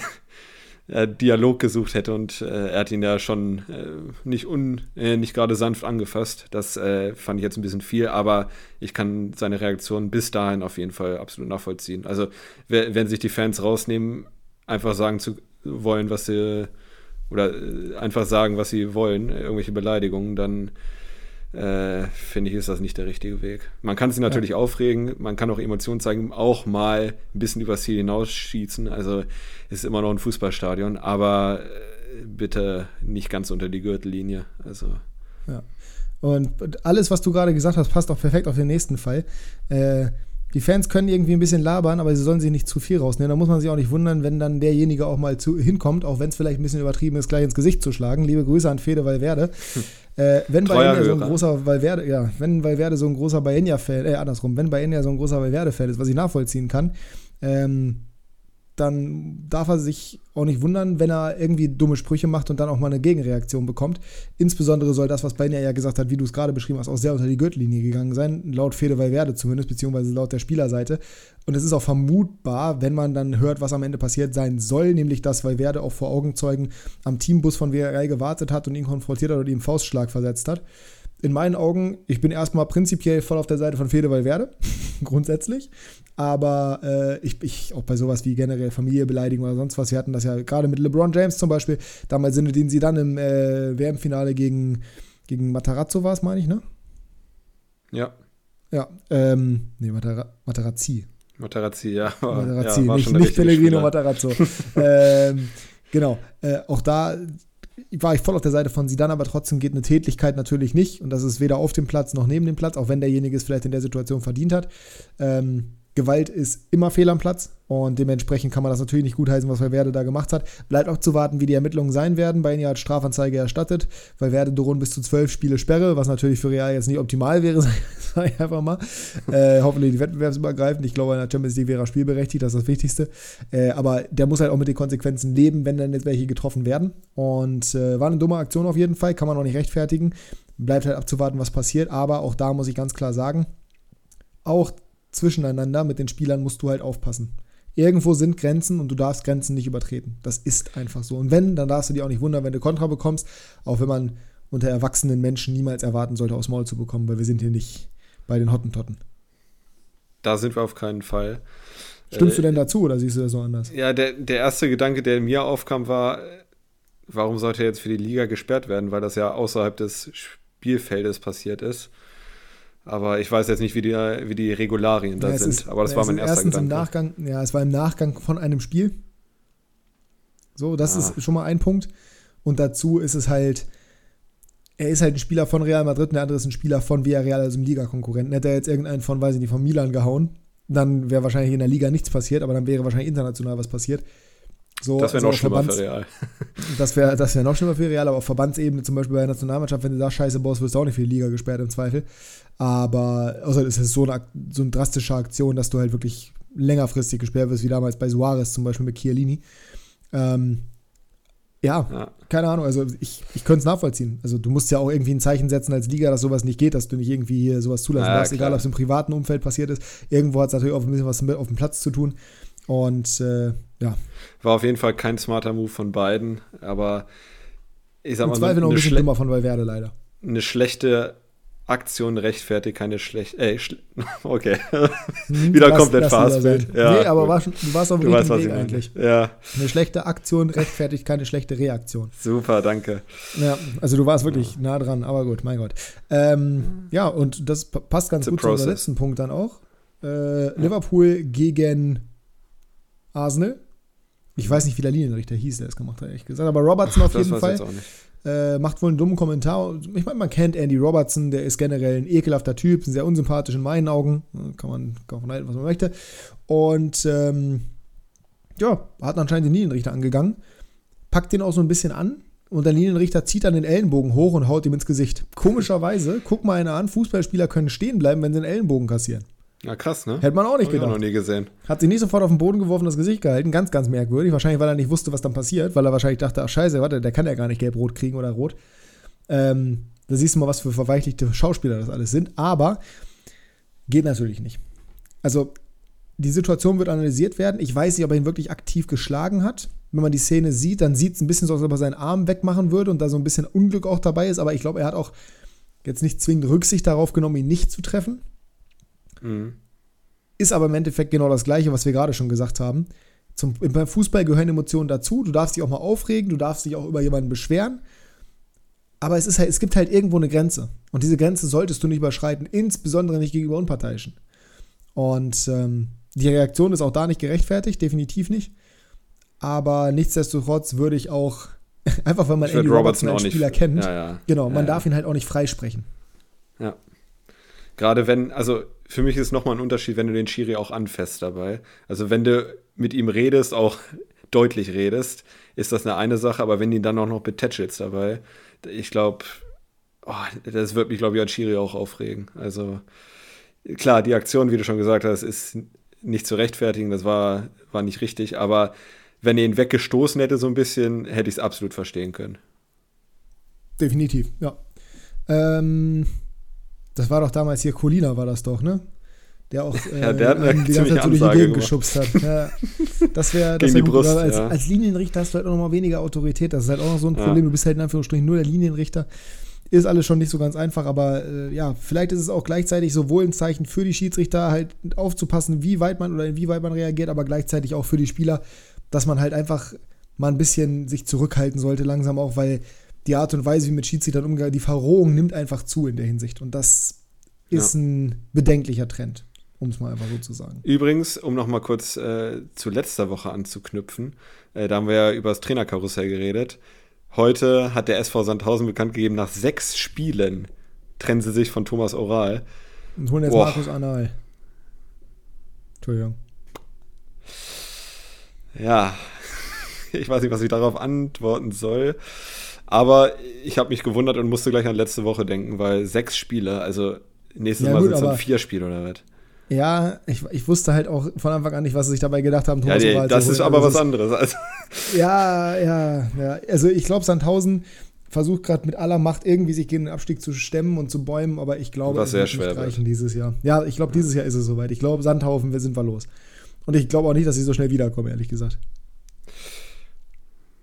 äh, Dialog gesucht hätte und äh, er hat ihn ja schon äh, nicht, un, äh, nicht gerade sanft angefasst. Das fand ich jetzt ein bisschen viel, aber ich kann seine Reaktion bis dahin auf jeden Fall absolut nachvollziehen. Also, wenn sich die Fans rausnehmen, einfach sagen zu wollen, was sie oder einfach sagen, was sie wollen, irgendwelche Beleidigungen, dann äh, finde ich, ist das nicht der richtige Weg. Man kann sich natürlich ja. aufregen, man kann auch Emotionen zeigen, auch mal ein bisschen übers Ziel hinausschießen. Also ist immer noch ein Fußballstadion, aber äh, bitte nicht ganz unter die Gürtellinie. Also. Ja. Und alles, was du gerade gesagt hast, passt auch perfekt auf den nächsten Fall. Äh, die Fans können irgendwie ein bisschen labern, aber sie sollen sich nicht zu viel rausnehmen. Da muss man sich auch nicht wundern, wenn dann derjenige auch mal zu, hinkommt, auch wenn es vielleicht ein bisschen übertrieben ist, gleich ins Gesicht zu schlagen. Liebe Grüße an Fede Valverde. Hm. Äh, wenn Baenia so ein großer Valverde, ja, wenn Valverde so ein großer Baenia-Fan, äh, andersrum, wenn Baenia so ein großer Valverde-Fan ist, was ich nachvollziehen kann, ähm, dann darf er sich auch nicht wundern, wenn er irgendwie dumme Sprüche macht und dann auch mal eine Gegenreaktion bekommt. Insbesondere soll das, was Bainer ja gesagt hat, wie du es gerade beschrieben hast, auch sehr unter die Gürtellinie gegangen sein, laut Fede Valverde zumindest, beziehungsweise laut der Spielerseite. Und es ist auch vermutbar, wenn man dann hört, was am Ende passiert sein soll, nämlich dass Valverde auch vor Augenzeugen am Teambus von VRL gewartet hat und ihn konfrontiert hat und ihm Faustschlag versetzt hat in meinen Augen, ich bin erstmal prinzipiell voll auf der Seite von Fede Valverde, grundsätzlich. Aber äh, ich, ich, auch bei sowas wie generell Familiebeleidigung oder sonst was, wir hatten das ja gerade mit LeBron James zum Beispiel, damals sind den sie dann im äh, WM-Finale gegen, gegen Matarazzo war es, meine ich, ne? Ja. Ja, ähm, nee, Matera Materazzi. Materazzi, ja. Materazzi, ja, nicht, nicht Pellegrino Materazzo. ähm, genau, äh, auch da war ich voll auf der Seite von Sidan, aber trotzdem geht eine Tätigkeit natürlich nicht. Und das ist weder auf dem Platz noch neben dem Platz, auch wenn derjenige es vielleicht in der Situation verdient hat. Ähm, Gewalt ist immer fehl am Platz und dementsprechend kann man das natürlich nicht gutheißen, was Valverde da gemacht hat. Bleibt auch zu warten, wie die Ermittlungen sein werden. Bei ihnen hat Strafanzeige erstattet. Valverde drohen bis zu zwölf Spiele Sperre, was natürlich für Real jetzt nicht optimal wäre, sage ich einfach mal. Äh, hoffentlich die wettbewerbsübergreifend. Ich glaube, in der Champions League wäre er spielberechtigt, das ist das Wichtigste. Äh, aber der muss halt auch mit den Konsequenzen leben, wenn dann jetzt welche getroffen werden. Und äh, war eine dumme Aktion auf jeden Fall, kann man auch nicht rechtfertigen. Bleibt halt abzuwarten, was passiert. Aber auch da muss ich ganz klar sagen, auch zwischeneinander mit den Spielern musst du halt aufpassen. Irgendwo sind Grenzen und du darfst Grenzen nicht übertreten. Das ist einfach so. Und wenn, dann darfst du dir auch nicht wundern, wenn du Kontra bekommst, auch wenn man unter erwachsenen Menschen niemals erwarten sollte, aus Maul zu bekommen, weil wir sind hier nicht bei den Hottentotten. Da sind wir auf keinen Fall. Stimmst äh, du denn dazu oder siehst du das so anders? Ja, der, der erste Gedanke, der mir aufkam, war, warum sollte er jetzt für die Liga gesperrt werden, weil das ja außerhalb des Spielfeldes passiert ist. Aber ich weiß jetzt nicht, wie die, wie die Regularien da ja, sind. Ist, aber das ja, war mein erster erstens Gedanke. Im Nachgang, ja, es war im Nachgang von einem Spiel. So, das ah. ist schon mal ein Punkt. Und dazu ist es halt, er ist halt ein Spieler von Real Madrid und der andere ist ein Spieler von Villarreal, also im Liga-Konkurrenten. Hätte er jetzt irgendeinen von, weiß ich nicht, von Milan gehauen, dann wäre wahrscheinlich in der Liga nichts passiert, aber dann wäre wahrscheinlich international was passiert. So, das wäre also noch schlimmer Verbands, für Real. Das wäre das wär noch schlimmer für Real, aber auf Verbandsebene, zum Beispiel bei der Nationalmannschaft, wenn du da scheiße baust, wirst du auch nicht für die Liga gesperrt im Zweifel. Aber außer es ist so eine, so eine drastische Aktion, dass du halt wirklich längerfristig gesperrt wirst, wie damals bei Suarez zum Beispiel mit Chiellini. Ähm, ja, ja, keine Ahnung, also ich, ich könnte es nachvollziehen. Also du musst ja auch irgendwie ein Zeichen setzen als Liga, dass sowas nicht geht, dass du nicht irgendwie hier sowas zulassen ja, darfst, egal ob es im privaten Umfeld passiert ist. Irgendwo hat es natürlich auch ein bisschen was mit auf dem Platz zu tun. Und äh, ja. War auf jeden Fall kein smarter Move von beiden, aber ich sag Im mal. Zweifel noch ein bisschen dümmer von Valverde leider. Eine schlechte Aktion rechtfertigt keine schlechte. Ey, schl okay. Hm, wieder lass, komplett Fastbild. Ja, nee, aber war schon, du warst auf dem richtigen Weg eigentlich. Ja. Eine schlechte Aktion rechtfertigt keine schlechte Reaktion. Super, danke. Ja, also du warst wirklich ja. nah dran, aber gut, mein Gott. Ähm, ja, und das passt ganz It's gut zu unserem letzten Punkt dann auch. Äh. Liverpool gegen Arsenal. Ich weiß nicht, wie der Linienrichter hieß, der es gemacht hat, ehrlich gesagt. Aber Robertson auf jeden Fall. Äh, macht wohl einen dummen Kommentar. Ich meine, man kennt Andy Robertson, der ist generell ein ekelhafter Typ, sehr unsympathisch in meinen Augen. Kann man davon halten, was man möchte. Und ähm, ja, hat anscheinend den Linienrichter angegangen, packt den auch so ein bisschen an und der Linienrichter zieht dann den Ellenbogen hoch und haut ihm ins Gesicht. Komischerweise, guck mal einer an, Fußballspieler können stehen bleiben, wenn sie den Ellenbogen kassieren. Ja, krass, ne? Hätte man auch nicht Hab gedacht. Ich auch noch nie gesehen. Hat sich nicht sofort auf den Boden geworfen, das Gesicht gehalten. Ganz, ganz merkwürdig. Wahrscheinlich, weil er nicht wusste, was dann passiert, weil er wahrscheinlich dachte, ach scheiße, warte, der kann ja gar nicht gelb-rot kriegen oder rot. Ähm, da siehst du mal, was für verweichlichte Schauspieler das alles sind. Aber geht natürlich nicht. Also, die Situation wird analysiert werden. Ich weiß nicht, ob er ihn wirklich aktiv geschlagen hat. Wenn man die Szene sieht, dann sieht es ein bisschen so aus, als ob er seinen Arm wegmachen würde und da so ein bisschen Unglück auch dabei ist. Aber ich glaube, er hat auch jetzt nicht zwingend Rücksicht darauf genommen, ihn nicht zu treffen. Mhm. Ist aber im Endeffekt genau das Gleiche, was wir gerade schon gesagt haben. Zum, beim Fußball gehören Emotionen dazu. Du darfst dich auch mal aufregen, du darfst dich auch über jemanden beschweren. Aber es, ist halt, es gibt halt irgendwo eine Grenze. Und diese Grenze solltest du nicht überschreiten, insbesondere nicht gegenüber Unparteiischen. Und ähm, die Reaktion ist auch da nicht gerechtfertigt, definitiv nicht. Aber nichtsdestotrotz würde ich auch, einfach weil man Andy Robertson als Spieler nicht, kennt, ja, ja. genau, man ja, darf ihn halt auch nicht freisprechen. Ja. Gerade wenn, also für mich ist nochmal ein Unterschied, wenn du den Schiri auch anfasst dabei. Also wenn du mit ihm redest, auch deutlich redest, ist das eine eine Sache, aber wenn du ihn dann auch noch betätschelst dabei, ich glaube, oh, das wird mich, glaube ich, als Schiri auch aufregen. Also klar, die Aktion, wie du schon gesagt hast, ist nicht zu rechtfertigen, das war, war nicht richtig, aber wenn er ihn weggestoßen hätte, so ein bisschen, hätte ich es absolut verstehen können. Definitiv, ja. Ähm, das war doch damals hier, Colina war das doch, ne? Der auch äh, ja, der hat eine die ganze Zeit so durch die Gegend geschubst hat. Ja, das wäre das wär Brust, als, ja. als, Linienrichter hast du halt auch nochmal weniger Autorität. Das ist halt auch noch so ein Problem. Ja. Du bist halt in Anführungsstrichen nur der Linienrichter. Ist alles schon nicht so ganz einfach, aber äh, ja, vielleicht ist es auch gleichzeitig sowohl ein Zeichen für die Schiedsrichter, halt aufzupassen, wie weit man oder inwieweit man reagiert, aber gleichzeitig auch für die Spieler, dass man halt einfach mal ein bisschen sich zurückhalten sollte, langsam auch, weil die Art und Weise, wie mit Schiedsrichtern umgeht, die Verrohung nimmt einfach zu in der Hinsicht. Und das ist ja. ein bedenklicher Trend, um es mal einfach so zu sagen. Übrigens, um noch mal kurz äh, zu letzter Woche anzuknüpfen, äh, da haben wir ja über das Trainerkarussell geredet. Heute hat der SV Sandhausen bekannt gegeben, nach sechs Spielen trennen sie sich von Thomas Oral. Und holen jetzt Boah. Markus Anal. Entschuldigung. Ja, ich weiß nicht, was ich darauf antworten soll. Aber ich habe mich gewundert und musste gleich an letzte Woche denken, weil sechs Spiele, also nächstes ja, Mal sind es dann vier Spiele oder was? Ja, ich, ich wusste halt auch von Anfang an nicht, was sie sich dabei gedacht haben. Thomas ja, nee, das ist aber also was anderes. Also. Ja, ja, ja. Also ich glaube, Sandhausen versucht gerade mit aller Macht irgendwie sich gegen den Abstieg zu stemmen und zu bäumen, aber ich glaube, es wird nicht reichen dieses Jahr. Ja, ich glaube, dieses Jahr ist es soweit. Ich glaube, Sandhaufen, wir sind wir los. Und ich glaube auch nicht, dass sie so schnell wiederkommen, ehrlich gesagt.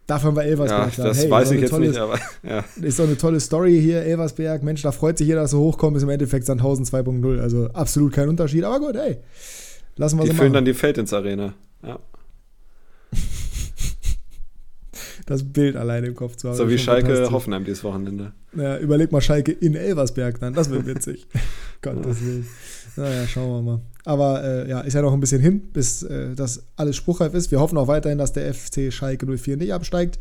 Haben wir Elversberg. Ja, das hey, weiß ich jetzt tolle, nicht, aber ja. Ist doch eine tolle Story hier, Elversberg. Mensch, da freut sich jeder, dass so hochkommt, ist im Endeffekt Sandhausen 2.0. Also absolut kein Unterschied, aber gut, hey. Lassen wir die so füllen dann die Feld ins Arena. Ja. das Bild alleine im Kopf zu haben. So wie Schalke Hoffenheim dieses Wochenende. Ja, überleg mal Schalke in Elversberg dann, das wird witzig. Gottes Willen. Naja, schauen wir mal. Aber äh, ja, ist ja noch ein bisschen hin, bis äh, das alles spruchreif ist. Wir hoffen auch weiterhin, dass der FC Schalke 04 nicht absteigt.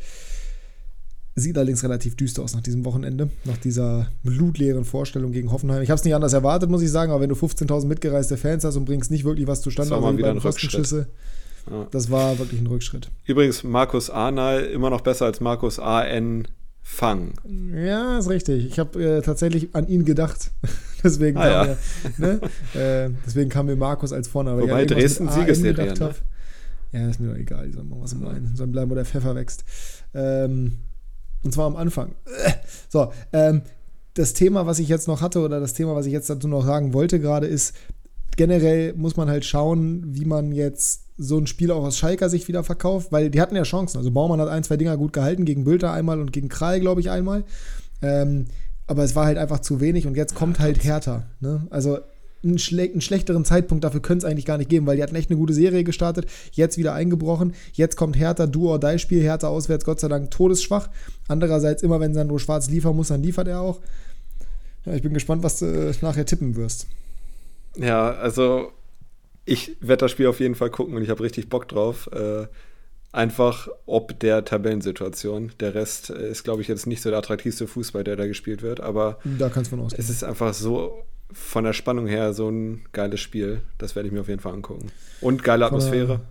Sieht allerdings relativ düster aus nach diesem Wochenende, nach dieser blutleeren Vorstellung gegen Hoffenheim. Ich habe es nicht anders erwartet, muss ich sagen, aber wenn du 15.000 mitgereiste Fans hast und bringst nicht wirklich was zustande, das war mal wieder ein Rückschritt. Ja. Das war wirklich ein Rückschritt. Übrigens, Markus Arnal immer noch besser als Markus A.N. Fang. Ja, ist richtig. Ich habe äh, tatsächlich an ihn gedacht. deswegen, ah, kam ja. mir, ne? äh, deswegen kam mir Markus als Vorname. Wobei ja, Dresden Siegesserie. Ne? Ja, ist mir doch egal. Soll mal was im Leinen. Soll bleiben, wo der Pfeffer wächst. Ähm, und zwar am Anfang. So, ähm, das Thema, was ich jetzt noch hatte, oder das Thema, was ich jetzt dazu noch sagen wollte gerade, ist, generell muss man halt schauen, wie man jetzt so ein Spiel auch aus Schalker Sicht wieder verkauft, weil die hatten ja Chancen. Also Baumann hat ein, zwei Dinger gut gehalten, gegen Bülter einmal und gegen Kral, glaube ich, einmal. Ähm, aber es war halt einfach zu wenig und jetzt kommt halt Hertha. Ne? Also einen, schle einen, schlechteren Zeitpunkt dafür könnte es eigentlich gar nicht geben, weil die hatten echt eine gute Serie gestartet, jetzt wieder eingebrochen. Jetzt kommt Hertha, du or die Spiel, Hertha auswärts, Gott sei Dank todesschwach. Andererseits, immer wenn Sandro Schwarz liefern muss, dann liefert er auch. Ja, ich bin gespannt, was du äh, nachher tippen wirst. Ja, also ich werde das Spiel auf jeden Fall gucken und ich habe richtig Bock drauf. Äh, einfach ob der Tabellensituation. Der Rest ist, glaube ich, jetzt nicht so der attraktivste Fußball, der da gespielt wird, aber da kannst du von ausgehen. es ist einfach so von der Spannung her so ein geiles Spiel. Das werde ich mir auf jeden Fall angucken. Und geile Atmosphäre.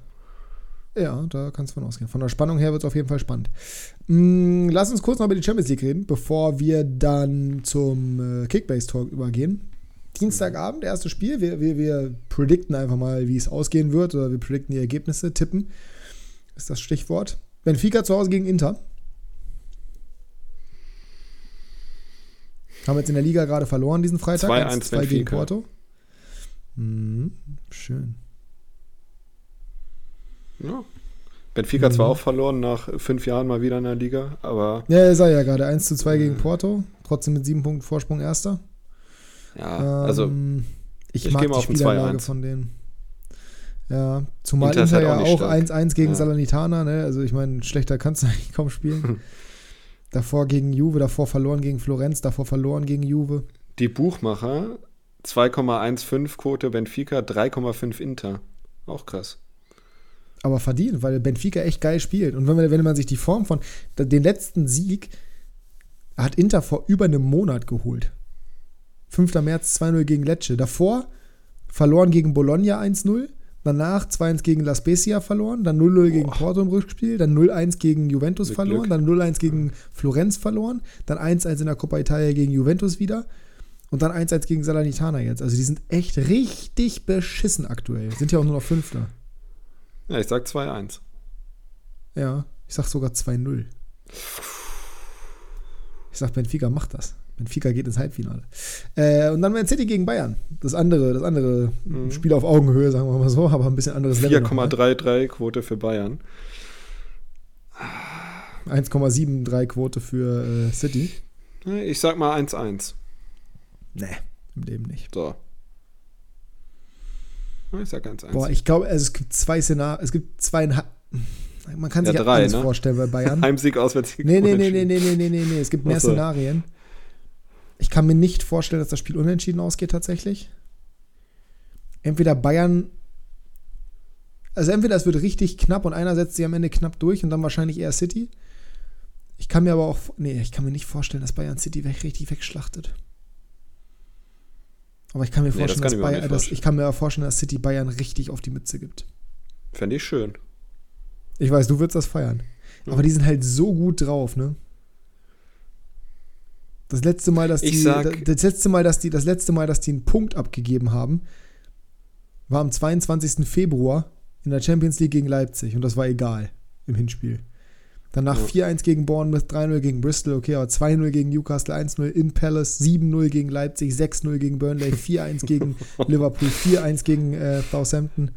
Ja, da kannst du von ausgehen. Von der Spannung her wird es auf jeden Fall spannend. Mm, lass uns kurz noch über die Champions League reden, bevor wir dann zum äh, Kickbase-Talk übergehen. Dienstagabend, erstes Spiel. Wir, wir, wir predikten einfach mal, wie es ausgehen wird, oder wir predikten die Ergebnisse, tippen ist das Stichwort. Benfica zu Hause gegen Inter. Haben jetzt in der Liga gerade verloren diesen Freitag. 2-1 gegen Porto. Mhm, schön. Ja. Benfica mhm. zwar auch verloren nach fünf Jahren mal wieder in der Liga, aber. Ja, er sei ja gerade 1 zu 2 gegen Porto. Trotzdem mit sieben Punkten Vorsprung Erster. Ja, also ähm, ich, ich mag die Spielanlage von denen. Ja, zumal Inter, Inter ja auch 1-1 gegen ja. Salernitana, ne? Also ich meine, schlechter kannst du eigentlich kaum spielen. davor gegen Juve, davor verloren gegen Florenz, davor verloren gegen Juve. Die Buchmacher 2,15 Quote Benfica, 3,5 Inter. Auch krass. Aber verdient, weil Benfica echt geil spielt. Und wenn man, wenn man sich die Form von den letzten Sieg hat Inter vor über einem Monat geholt. 5. März 2-0 gegen Lecce. Davor verloren gegen Bologna 1-0. Danach 2-1 gegen La Spezia verloren, dann 0-0 gegen Porto im Rückspiel, dann 0-1 gegen Juventus Mit verloren, Glück. dann 0-1 gegen Florenz verloren, dann 1-1 in der Coppa Italia gegen Juventus wieder und dann 1-1 gegen Salernitana jetzt. Also die sind echt richtig beschissen aktuell. Sind ja auch nur noch Fünfter. Ja, ich sag 2-1. Ja, ich sag sogar 2-0. Ich sag, Benfica macht das. Benfica geht ins Halbfinale. Äh, und dann Man City gegen Bayern. Das andere, das andere mhm. Spiel auf Augenhöhe, sagen wir mal so, aber ein bisschen anderes Level. 4,33 ne? Quote für Bayern. 1,73 Quote für äh, City. Ich sag mal 1-1. Nee, im Leben nicht. So. Ich sag 1-1. Boah, ich glaube, also es gibt zwei Szenarien, es gibt zwei. Man kann sich ja, drei, alles ne? vorstellen bei Bayern. Heimsieg, Auswärtssieg. Nee, nee, nee, nee, nee, nee, nee, nee, Es gibt mehr Achso. Szenarien. Ich kann mir nicht vorstellen, dass das Spiel unentschieden ausgeht tatsächlich. Entweder Bayern also entweder es wird richtig knapp und einer setzt sich am Ende knapp durch und dann wahrscheinlich eher City. Ich kann mir aber auch, nee, ich kann mir nicht vorstellen, dass Bayern City weg, richtig wegschlachtet. Aber ich kann mir vorstellen, nee, das kann dass, Bayern, dass, ich kann mir vorstellen, dass City Bayern richtig auf die Mütze gibt. Fände ich schön. Ich weiß, du würdest das feiern. Mhm. Aber die sind halt so gut drauf, ne? Das letzte Mal, dass die, sag, das letzte Mal, dass die, das letzte Mal, dass die einen Punkt abgegeben haben, war am 22. Februar in der Champions League gegen Leipzig und das war egal im Hinspiel. Danach ja. 4-1 gegen Bournemouth, 3-0 gegen Bristol, okay, aber 2-0 gegen Newcastle, 1-0 in Palace, 7-0 gegen Leipzig, 6-0 gegen Burnley, 4-1 gegen Liverpool, 4-1 gegen äh, Southampton.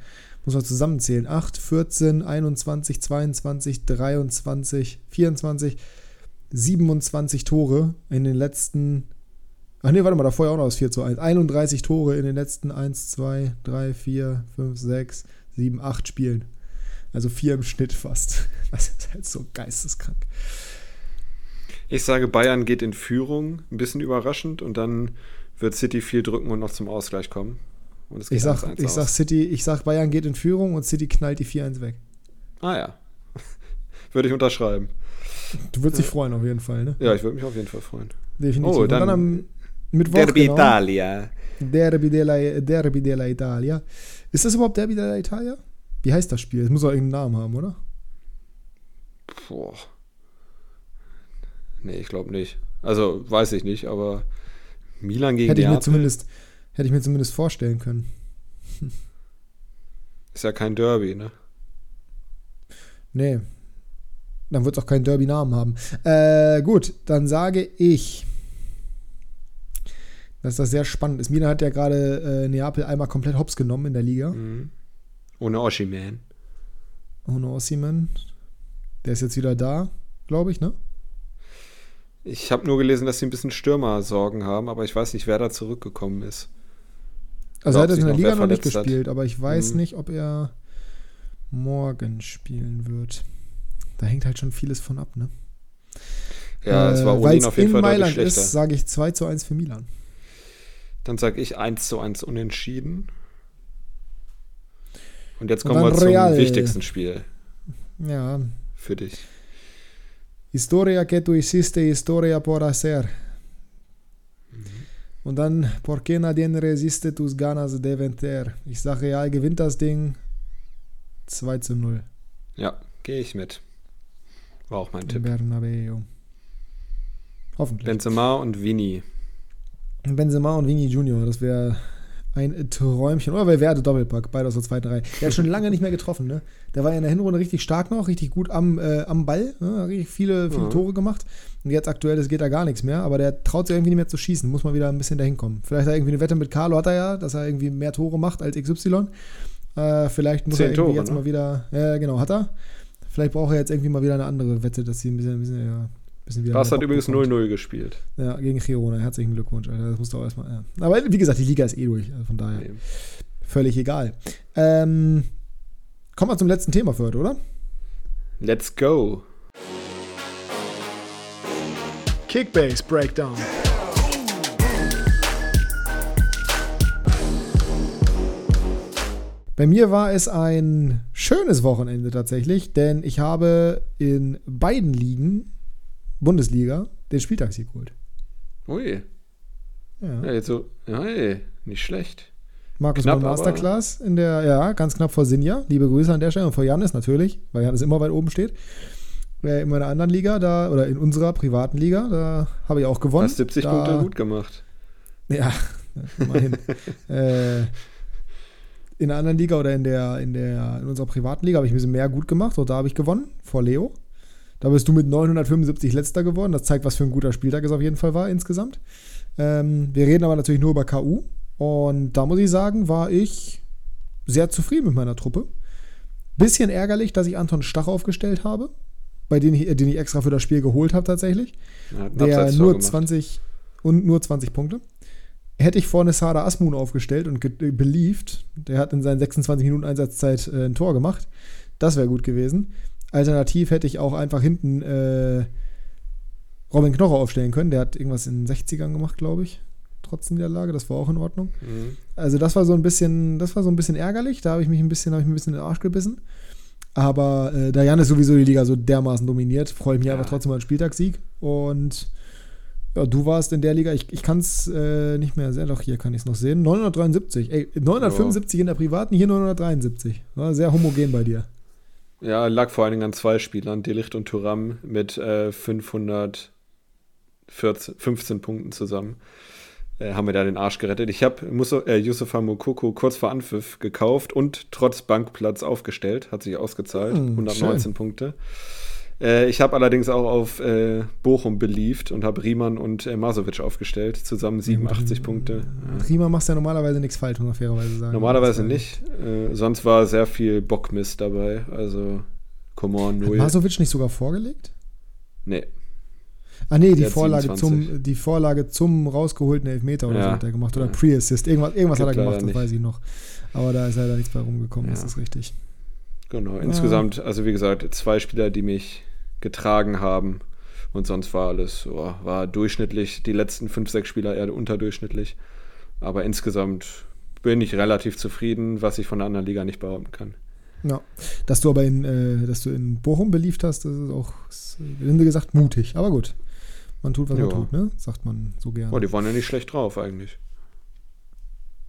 Muss man zusammenzählen. 8, 14, 21, 22, 23, 24, 27 Tore in den letzten. Ach nee, warte mal, da vorher auch noch das 4 zu 1. 31 Tore in den letzten 1, 2, 3, 4, 5, 6, sieben, acht Spielen. Also vier im Schnitt fast. Das ist halt so geisteskrank. Ich sage, Bayern geht in Führung, ein bisschen überraschend, und dann wird City viel drücken und noch zum Ausgleich kommen. ich sag, ich sag City, ich sag Bayern geht in Führung und City knallt die 4-1 weg. Ah ja. würde ich unterschreiben. Du würdest dich freuen auf jeden Fall, ne? Ja, ich würde mich auf jeden Fall freuen. Definitiv. Oh, dann, und dann am Mittwoch. Derby genau, Italia. Derby della, Derby della Italia. Ist das überhaupt Derby della Italia? Wie heißt das Spiel? Es muss auch irgendeinen Namen haben, oder? Boah. Nee, ich glaube nicht. Also, weiß ich nicht, aber Milan gegen hätte ich mir zumindest Hätte ich mir zumindest vorstellen können. Ist ja kein Derby, ne? Nee. Dann wird es auch keinen Derby-Namen haben. Äh, gut, dann sage ich dass das sehr spannend ist. Milan hat ja gerade äh, Neapel einmal komplett hops genommen in der Liga. Mhm. Ohne Oshiman. Ohne Oshiman. Der ist jetzt wieder da, glaube ich, ne? Ich habe nur gelesen, dass sie ein bisschen Stürmersorgen haben, aber ich weiß nicht, wer da zurückgekommen ist. Also er hat jetzt in der Liga noch nicht gespielt, hat. aber ich weiß mhm. nicht, ob er morgen spielen wird. Da hängt halt schon vieles von ab, ne? Ja, äh, es war ohne ihn auf jeden Fall Mailand schlechter. ist, sage ich 2 zu 1 für Milan. Dann sage ich 1 zu 1 unentschieden. Und jetzt kommen Und wir zum Real. wichtigsten Spiel. Ja. Für dich. Historia que tu hiciste, historia por hacer. Mhm. Und dann, por qué nadie resiste tus ganas de venter? Ich sage, Real gewinnt das Ding 2 zu 0. Ja, gehe ich mit. War auch mein Tipp. Bernabeu. Hoffentlich. Benzema und Vini. Benzema und Vini Junior, das wäre ein Träumchen. Oder wer Werde Doppelpack, beide aus der zweiten Reihe. Der hat schon lange nicht mehr getroffen, ne? Der war ja in der Hinrunde richtig stark noch, richtig gut am, äh, am Ball, ne? richtig viele, viele mhm. Tore gemacht. Und jetzt aktuell, das geht da gar nichts mehr, aber der traut sich irgendwie nicht mehr zu schießen, muss mal wieder ein bisschen dahin kommen. Vielleicht hat er irgendwie eine Wette mit Carlo, hat er ja, dass er irgendwie mehr Tore macht als XY. Äh, vielleicht muss Zehn er irgendwie Tore, jetzt ne? mal wieder, ja, äh, genau, hat er. Vielleicht braucht er jetzt irgendwie mal wieder eine andere Wette, dass sie ein bisschen, ein bisschen ja, Pass hat übrigens 0-0 gespielt. Ja, gegen Girona. Herzlichen Glückwunsch. Alter. Das musst du auch erstmal. Ja. Aber wie gesagt, die Liga ist eh durch. Also von daher nee. völlig egal. Ähm, kommen wir zum letzten Thema für heute, oder? Let's go. Kickbase Breakdown. Bei mir war es ein schönes Wochenende tatsächlich, denn ich habe in beiden Ligen Bundesliga den Spieltagssieg geholt. Ui. Ja. ja, jetzt so, ja, ey, nicht schlecht. Markus knapp, Masterclass in der, ja, ganz knapp vor Sinja. Liebe Grüße an der Stelle und vor Janis natürlich, weil Janis immer weit oben steht. Äh, in meiner anderen Liga, da, oder in unserer privaten Liga, da habe ich auch gewonnen. Hast 70 da, Punkte gut gemacht. Ja, immerhin. äh, in der anderen Liga oder in der, in der, in unserer privaten Liga habe ich ein bisschen mehr gut gemacht. Und da habe ich gewonnen vor Leo. Da bist du mit 975 letzter geworden. Das zeigt, was für ein guter Spieltag es auf jeden Fall war insgesamt. Ähm, wir reden aber natürlich nur über KU. Und da muss ich sagen, war ich sehr zufrieden mit meiner Truppe. Bisschen ärgerlich, dass ich Anton Stach aufgestellt habe, bei dem ich, den ich extra für das Spiel geholt habe tatsächlich. Ja, der nur gemacht. 20 und nur 20 Punkte. Hätte ich vorne Sada Asmun aufgestellt und believed, der hat in seinen 26 Minuten Einsatzzeit äh, ein Tor gemacht. Das wäre gut gewesen. Alternativ hätte ich auch einfach hinten äh, Robin Knoche aufstellen können. Der hat irgendwas in den 60ern gemacht, glaube ich. Trotz Niederlage, das war auch in Ordnung. Mhm. Also das war so ein bisschen, das war so ein bisschen ärgerlich. Da habe ich mich ein bisschen, habe ich ein bisschen in den Arsch gebissen. Aber äh, da Jan ist sowieso die Liga so dermaßen dominiert, freue ich mich Ja. einfach trotzdem über einen Spieltagssieg. Und ja, du warst in der Liga, ich, ich kann es äh, nicht mehr sehen, doch hier kann ich es noch sehen. 973, ey, 975 in der privaten, hier 973. War sehr homogen bei dir. Ja, lag vor allen Dingen an zwei Spielern, Delicht und Thuram, mit äh, 515 Punkten zusammen. Äh, haben wir da den Arsch gerettet. Ich habe äh, Yusufa Mokoko kurz vor Anpfiff gekauft und trotz Bankplatz aufgestellt. Hat sich ausgezahlt. Hm, 119 schön. Punkte. Äh, ich habe allerdings auch auf äh, Bochum beliebt und habe Riemann und äh, Masovic aufgestellt. Zusammen 87 Punkte. Ja. Prima machst ja normalerweise nichts falsch, muss man fairerweise sagen. Normalerweise war- nicht. Äh, sonst war sehr viel Bockmist dabei. Also Coman Hat 0. Masovic nicht sogar vorgelegt? Nee. Ah nee, die hat Vorlage, 27. zum, die Vorlage zum rausgeholten Elfmeter oder Ja. so hat er gemacht. Oder Ja. Pre-Assist. Irgendwas, irgendwas hat er gemacht, das nicht. weiß ich noch. Aber da ist leider nichts bei rumgekommen, Ja. das ist richtig. Genau, insgesamt, also wie gesagt, zwei Spieler, die mich getragen haben. Und sonst war alles, oh, war durchschnittlich. Die letzten fünf, sechs Spieler eher unterdurchschnittlich. Aber insgesamt bin ich relativ zufrieden, was ich von der anderen Liga nicht behaupten kann. Ja. Dass du aber in, äh, dass du in Bochum beliebt hast, das ist auch, wie gesagt, mutig. Aber gut. Man tut, was man Ja. tut, ne? Sagt man so gerne. Oh, die waren ja nicht schlecht drauf eigentlich.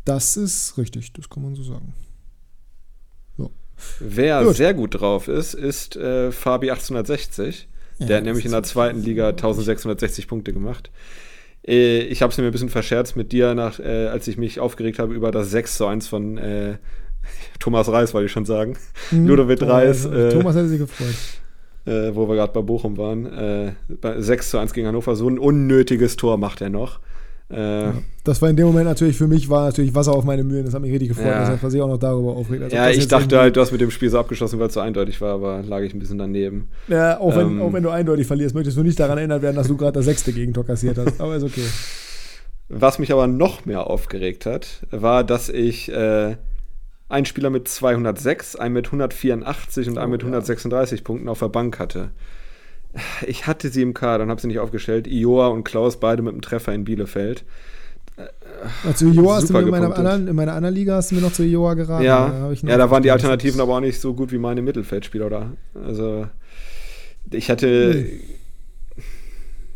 Das ist richtig, das kann man so sagen. Wer Gut. sehr gut drauf ist, ist äh, Fabi 1860. Der Ja, hat nämlich in der zweiten Liga 1660 Punkte gemacht. Äh, ich habe es mir ein bisschen verscherzt mit dir, nach, äh, als ich mich aufgeregt habe über das 6 zu 1 von äh, Thomas Reis, wollte ich schon sagen. Hm, Ludovic Reis, Thomas, äh, Thomas hätte sich gefreut. äh, wo wir gerade bei Bochum waren. Äh, bei 6 zu 1 gegen Hannover. So ein unnötiges Tor macht er noch. Äh, Ja. Das war in dem Moment natürlich für mich, war natürlich Wasser auf meine Mühlen. Das hat mich richtig gefreut, Ja. dass er sich auch noch darüber aufregt. als ob ja, ich dachte halt, du hast mit dem Spiel so abgeschlossen, weil es so eindeutig war, aber lag ich ein bisschen daneben. Ja, auch wenn, Ähm, auch wenn du eindeutig verlierst, möchtest du nicht daran erinnert werden, dass du gerade das sechste Gegentor kassiert hast. Aber ist okay. Was mich aber noch mehr aufgeregt hat, war, dass ich äh, einen Spieler mit 206, einen mit 184 und einen Oh, mit ja. 136 Punkten auf der Bank hatte. Ich hatte sie im Kader und habe sie nicht aufgestellt. Ioa und Klaus, beide mit einem Treffer in Bielefeld. Also Joa hast du mir in meiner, anderen, in meiner anderen Liga hast du mir noch zu Joa geraten. ja, noch ja, da waren die. Alternativen aber auch nicht so gut wie meine Mittelfeldspieler, oder? Also, ich hatte.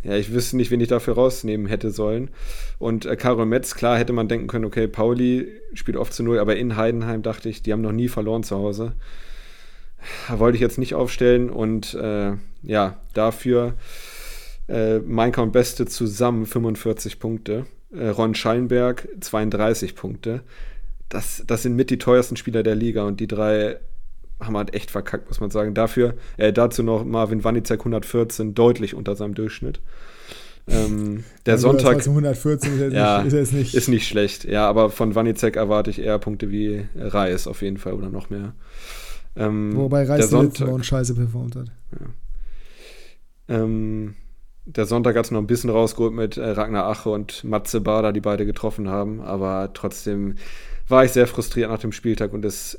Ja, ich wüsste nicht, wen ich dafür rausnehmen hätte sollen. Und äh, Karol Metz, klar hätte man denken können, okay, Pauli spielt oft zu null, aber in Heidenheim dachte ich, die haben noch nie verloren zu Hause. Wollte ich jetzt nicht aufstellen und äh, ja, dafür äh, Mainka und Beste zusammen 45 Punkte. Äh, Ron Schallenberg 32 Punkte. Das, das sind mit die teuersten Spieler der Liga und die drei haben halt echt verkackt, muss man sagen. Dafür, äh, dazu noch Marvin Wanizek 114, deutlich unter seinem Durchschnitt. Ähm, der Also, das Sonntag zu 114 ist jetzt, Ja, nicht, ist nicht. ist nicht schlecht, ja, aber von Wanizek erwarte ich eher Punkte wie Reis auf jeden Fall oder noch mehr. Ähm, Wobei der Reis die letzten Sonntag, Wochen scheiße performt hat. ähm, der Sonntag hat es noch ein bisschen rausgeholt mit äh, Ragnar Ache und Matze Bader, die beide getroffen haben, aber trotzdem war ich sehr frustriert nach dem Spieltag und es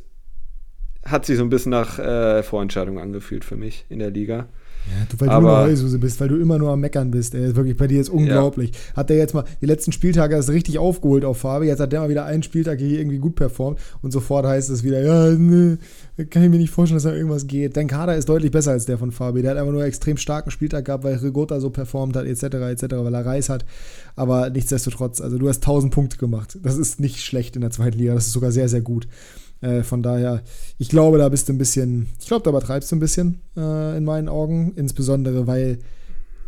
hat sich so ein bisschen nach äh, Vorentscheidung angefühlt für mich in der Liga. Ja, du, weil Aber- du nur Heulsuse bist, weil du immer nur am Meckern bist. Ey, wirklich, bei dir ist unglaublich. Hat der jetzt mal die letzten Spieltage das richtig aufgeholt auf Farbe. Jetzt hat der mal wieder einen Spieltag hier irgendwie gut performt und sofort heißt es wieder, ja, nee, kann ich mir nicht vorstellen, dass da irgendwas geht. Dein Kader ist deutlich besser als der von Fabi. Der hat einfach nur einen extrem starken Spieltag gehabt, weil Rigotta so performt hat, etc., etc., weil er Reis hat. Aber nichtsdestotrotz, also du hast 1000 Punkte gemacht. Das ist nicht schlecht in der zweiten Liga. Das ist sogar sehr, sehr gut. Äh, von daher, ich glaube, da bist du ein bisschen, ich glaube, da übertreibst du ein bisschen äh, in meinen Augen, insbesondere weil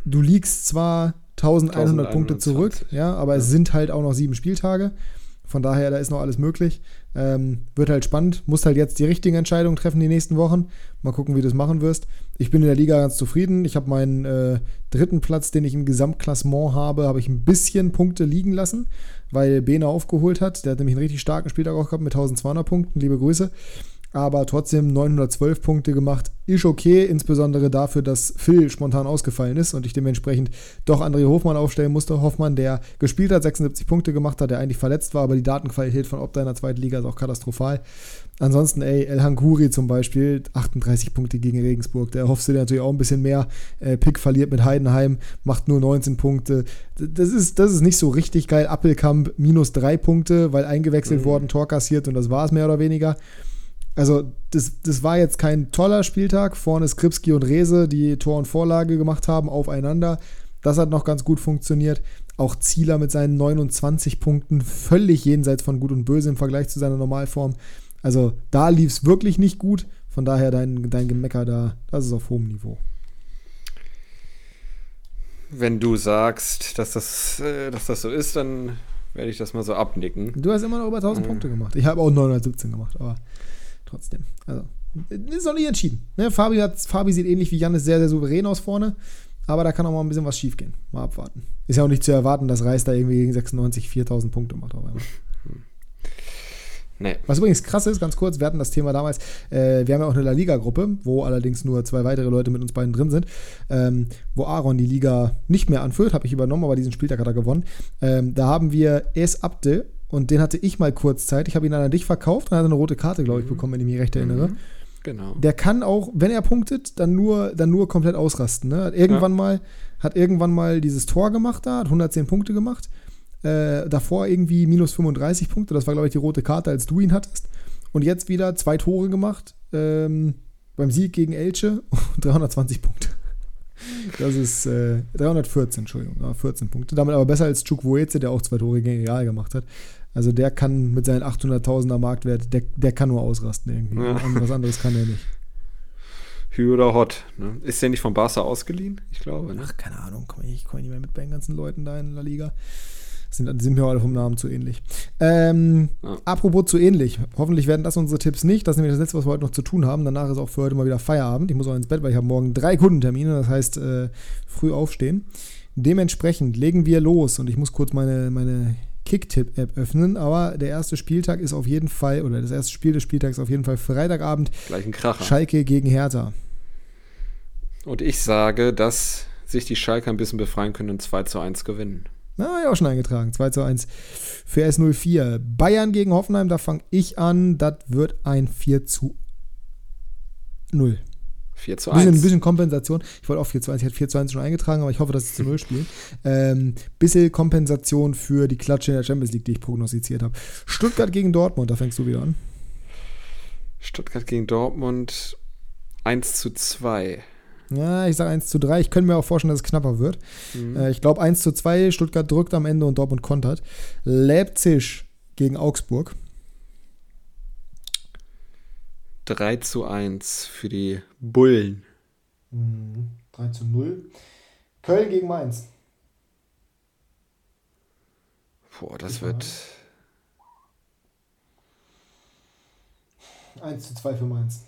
du liegst zwar 1100 Punkte zurück, 1120, ja, aber es sind halt auch noch sieben Spieltage. Von daher, da ist noch alles möglich. Ähm, wird halt spannend. Musst halt jetzt die richtigen Entscheidungen treffen die nächsten Wochen. Mal gucken, wie du es machen wirst. Ich bin in der Liga ganz zufrieden. Ich habe meinen äh, dritten Platz, den ich im Gesamtklassement habe, habe ich ein bisschen Punkte liegen lassen, weil Bene aufgeholt hat. Der hat nämlich einen richtig starken Spieltag auch gehabt mit 1200 Punkten. Liebe Grüße. Aber trotzdem 912 Punkte gemacht. Ist okay, insbesondere dafür, dass Phil spontan ausgefallen ist und ich dementsprechend doch André Hofmann aufstellen musste. Hoffmann, der gespielt hat, 76 Punkte gemacht hat, der eigentlich verletzt war, aber die Datenqualität von Opta in der zweiten Liga ist auch katastrophal. Ansonsten, ey, El Hankuri zum Beispiel, 38 Punkte gegen Regensburg. Der hoffst du dir natürlich auch ein bisschen mehr. Äh, Pick verliert mit Heidenheim, macht nur 19 Punkte. Das ist, das ist nicht so richtig geil. Appelkamp minus 3 Punkte, weil eingewechselt mhm. worden, Tor kassiert und das war es mehr oder weniger. Also, das, das war jetzt kein toller Spieltag. Vorne Skripski und Rese, die Tor und Vorlage gemacht haben, aufeinander. Das hat noch ganz gut funktioniert. Auch Zieler mit seinen 29 Punkten, völlig jenseits von Gut und Böse im Vergleich zu seiner Normalform. Also, da lief es wirklich nicht gut. Von daher dein, dein Gemecker da, das ist auf hohem Niveau. Wenn du sagst, dass das, äh, dass das so ist, dann werde ich das mal so abnicken. Du hast immer noch über 1000 mhm. Punkte gemacht. Ich habe auch 917 gemacht, aber trotzdem. Also, ist noch nicht entschieden. Ne? Fabi, hat, Fabi sieht ähnlich wie Janis sehr, sehr souverän aus vorne. Aber da kann auch mal ein bisschen was schief gehen. Mal abwarten. Ist ja auch nicht zu erwarten, dass Reis da irgendwie gegen 96 4000 Punkte macht. Auf einmal. Nee. Was übrigens krass ist, ganz kurz, wir hatten das Thema damals, äh, wir haben ja auch eine La Liga-Gruppe, wo allerdings nur zwei weitere Leute mit uns beiden drin sind, ähm, wo Aaron die Liga nicht mehr anführt, habe ich übernommen, aber diesen Spieltag hat er gewonnen. Ähm, da haben wir Es Abde und den hatte ich mal kurz Zeit. Ich habe ihn dann an dich verkauft und hat eine rote Karte, glaube ich, mhm. bekommen, wenn ich mich recht erinnere. Mhm. Genau. Der kann auch, wenn er punktet, dann nur, dann nur komplett ausrasten. Ne? Hat irgendwann ja. mal, hat irgendwann mal dieses Tor gemacht da, hat 110 Punkte gemacht. Äh, davor irgendwie minus 35 Punkte. Das war, glaube ich, die rote Karte, als du ihn hattest. Und jetzt wieder zwei Tore gemacht. Ähm, beim Sieg gegen Elche und 320 Punkte. Das ist äh, 314, Entschuldigung, 14 Punkte. Damit aber besser als Chukwueze, der auch zwei Tore gegen Real gemacht hat. Also der kann mit seinen 800.000er Marktwert, der, der kann nur ausrasten irgendwie. Ja. Was anderes kann er nicht. Hü oder Hot. Ne? Ist der nicht von Barca ausgeliehen? Ich glaube. Ne? Ach, keine Ahnung. Komm, ich komme nicht mehr mit bei den ganzen Leuten da in La Liga. Sind, sind mir alle vom Namen zu ähnlich. Ähm, ja. Apropos zu ähnlich. Hoffentlich werden das unsere Tipps nicht. Das ist nämlich das Letzte, was wir heute noch zu tun haben. Danach ist auch für heute mal wieder Feierabend. Ich muss auch ins Bett, weil ich habe morgen drei Kundentermine. Das heißt, äh, früh aufstehen. Dementsprechend legen wir los. Und ich muss kurz meine, meine Kicktipp-App öffnen. Aber der erste Spieltag ist auf jeden Fall, oder das erste Spiel des Spieltags ist auf jeden Fall Freitagabend. Gleich ein Kracher. Schalke gegen Hertha. Und ich sage, dass sich die Schalke ein bisschen befreien können und 2 zu 1 gewinnen. Na, ja, auch schon eingetragen. 2 zu 1 für S04. Bayern gegen Hoffenheim, da fange ich an. Das wird ein 4 zu 0. 4 zu 1. Bisschen, bisschen Kompensation. Ich wollte auch 4 zu 1. Ich hatte 4 zu 1 schon eingetragen, aber ich hoffe, dass es zu 0 spielt. Ähm, bisschen Kompensation für die Klatsche in der Champions League, die ich prognostiziert habe. Stuttgart gegen Dortmund, da fängst du wieder an. Stuttgart gegen Dortmund 1 zu 2. Ja, ich sage 1 zu 3. Ich könnte mir auch vorstellen, dass es knapper wird. Mhm. Äh, ich glaube 1 zu 2. Stuttgart drückt am Ende und Dortmund kontert. Leipzig gegen Augsburg. 3 zu 1 für die Bullen. Mhm. 3 zu 0. Köln gegen Mainz. Boah, das wird. 1 zu 2 für Mainz.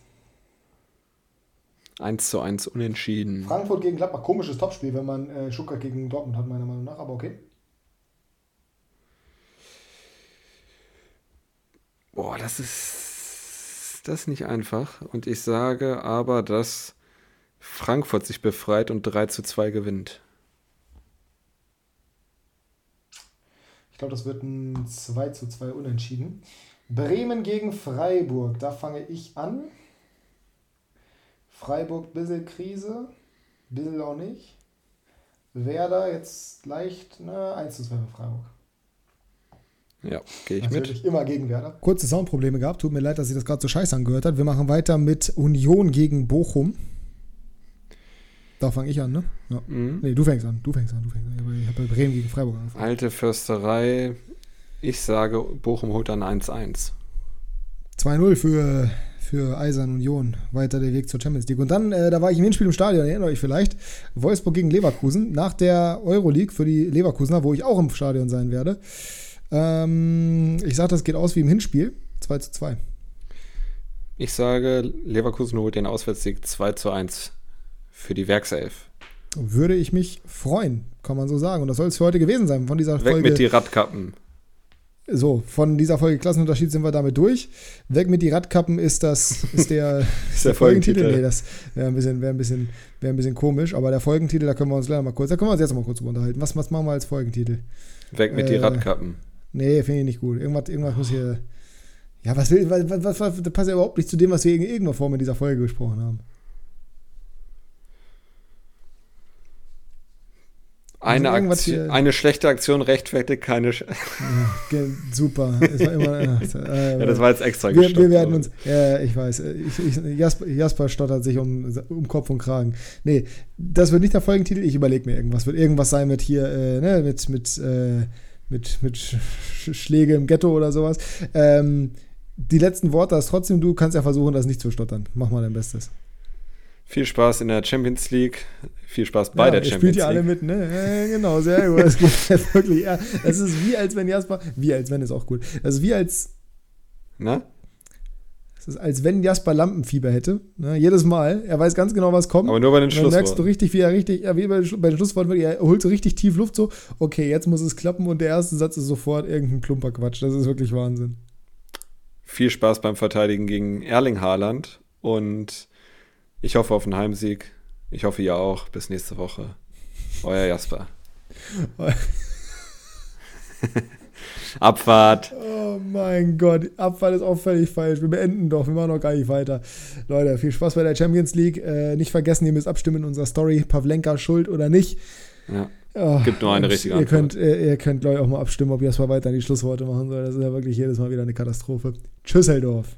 1 zu 1 unentschieden. Frankfurt gegen Gladbach, komisches Topspiel, wenn man äh, Stuttgart gegen Dortmund hat, meiner Meinung nach, aber okay. Boah, das ist das ist nicht einfach. Und ich sage aber, dass Frankfurt sich befreit und 3 zu 2 gewinnt. Ich glaube, das wird ein 2 zu 2 unentschieden. Bremen gegen Freiburg, da fange ich an. Freiburg bisschen Krise, bisschen auch nicht. Werder jetzt leicht, ne, 1 zu 2 für Freiburg. Ja, gehe ich Natürlich mit. immer gegen Werder. Kurze Soundprobleme gehabt. Tut mir leid, dass sich das gerade so scheiße angehört hat. Wir machen weiter mit Union gegen Bochum. Da fange ich an, ne? Ja. Mhm. Nee, du fängst an. Du fängst an. Du fängst an. Ich habe bei Bremen gegen Freiburg angefangen. Alte Försterei. Ich sage, Bochum holt dann 1-1. 2-0 für für Eisern Union. Weiter der Weg zur Champions League. Und dann, äh, da war ich im Hinspiel im Stadion, erinnert euch vielleicht, Wolfsburg gegen Leverkusen, nach der Euroleague für die Leverkusener, wo ich auch im Stadion sein werde. Ähm, ich sage, das geht aus wie im Hinspiel. 2 zu 2. Ich sage, Leverkusen holt den Auswärtssieg 2 zu 1 für die Werkself. Würde ich mich freuen, kann man so sagen. Und das soll es für heute gewesen sein von dieser Weg Folge. mit die Radkappen. So, von dieser Folge Klassenunterschied sind wir damit durch. Weg mit die Radkappen ist das, ist der, ist der, Folgentitel. Nee, das wäre ein, bisschen, wär ein, bisschen, wär ein bisschen komisch, aber der Folgentitel, da können wir uns gleich mal kurz, da können wir uns jetzt mal kurz drüber unterhalten. Was, was machen wir als Folgentitel? Weg mit äh, die Radkappen. Nee, finde ich nicht gut. Irgendwas, irgendwas muss hier. Ja, was will, was, was, was, das passt ja überhaupt nicht zu dem, was wir in irgendeiner Form in dieser Folge gesprochen haben. Eine, Aktion, eine schlechte Aktion rechtfertigt keine. Sch ja, super. Immer, äh, ja, das war jetzt extra wir, wir werden uns. Ja, ich weiß. Ich, ich, Jasper, Jasper, stottert sich um, um Kopf und Kragen. Nee, das wird nicht der Folgentitel. Ich überlege mir irgendwas. Wird irgendwas sein mit hier, äh, ne, mit, mit, äh, mit, mit Sch Schläge im Ghetto oder sowas. Ähm, die letzten Worte hast trotzdem du. Kannst ja versuchen, das nicht zu stottern. Mach mal dein Bestes. Viel Spaß in der Champions League. Viel Spaß bei ja, der Champions League. spielt ja alle mit, ne? Genau, sehr gut. Es geht wirklich, ja. Es ist wie als wenn Jasper, wie als wenn ist auch gut. Es ist wie als. Na? Es ist als wenn Jasper Lampenfieber hätte. Ne? Jedes Mal. Er weiß ganz genau, was kommt. Aber nur bei den Schlussworten. Dann merkst du richtig, wie er richtig, ja, wie bei, bei den Schlussworten, er holt so richtig tief Luft so. Okay, jetzt muss es klappen und der erste Satz ist sofort irgendein Klumperquatsch. Das ist wirklich Wahnsinn. Viel Spaß beim Verteidigen gegen Erling Haaland und ich hoffe auf einen Heimsieg. Ich hoffe ihr auch. Bis nächste Woche. Euer Jasper. Abfahrt. Oh mein Gott, Abfahrt ist auch völlig falsch. Wir beenden doch, wir machen noch gar nicht weiter. Leute, viel Spaß bei der Champions League. Äh, nicht vergessen, ihr müsst abstimmen in unserer Story. Pavlenka schuld oder nicht. Ja. Oh, Gibt nur eine richtige Antwort. Ihr könnt, ihr, ihr könnt, glaube ich, auch mal abstimmen, ob Jasper weiter die Schlussworte machen soll. Das ist ja wirklich jedes Mal wieder eine Katastrophe. Tschüss, Heldorf.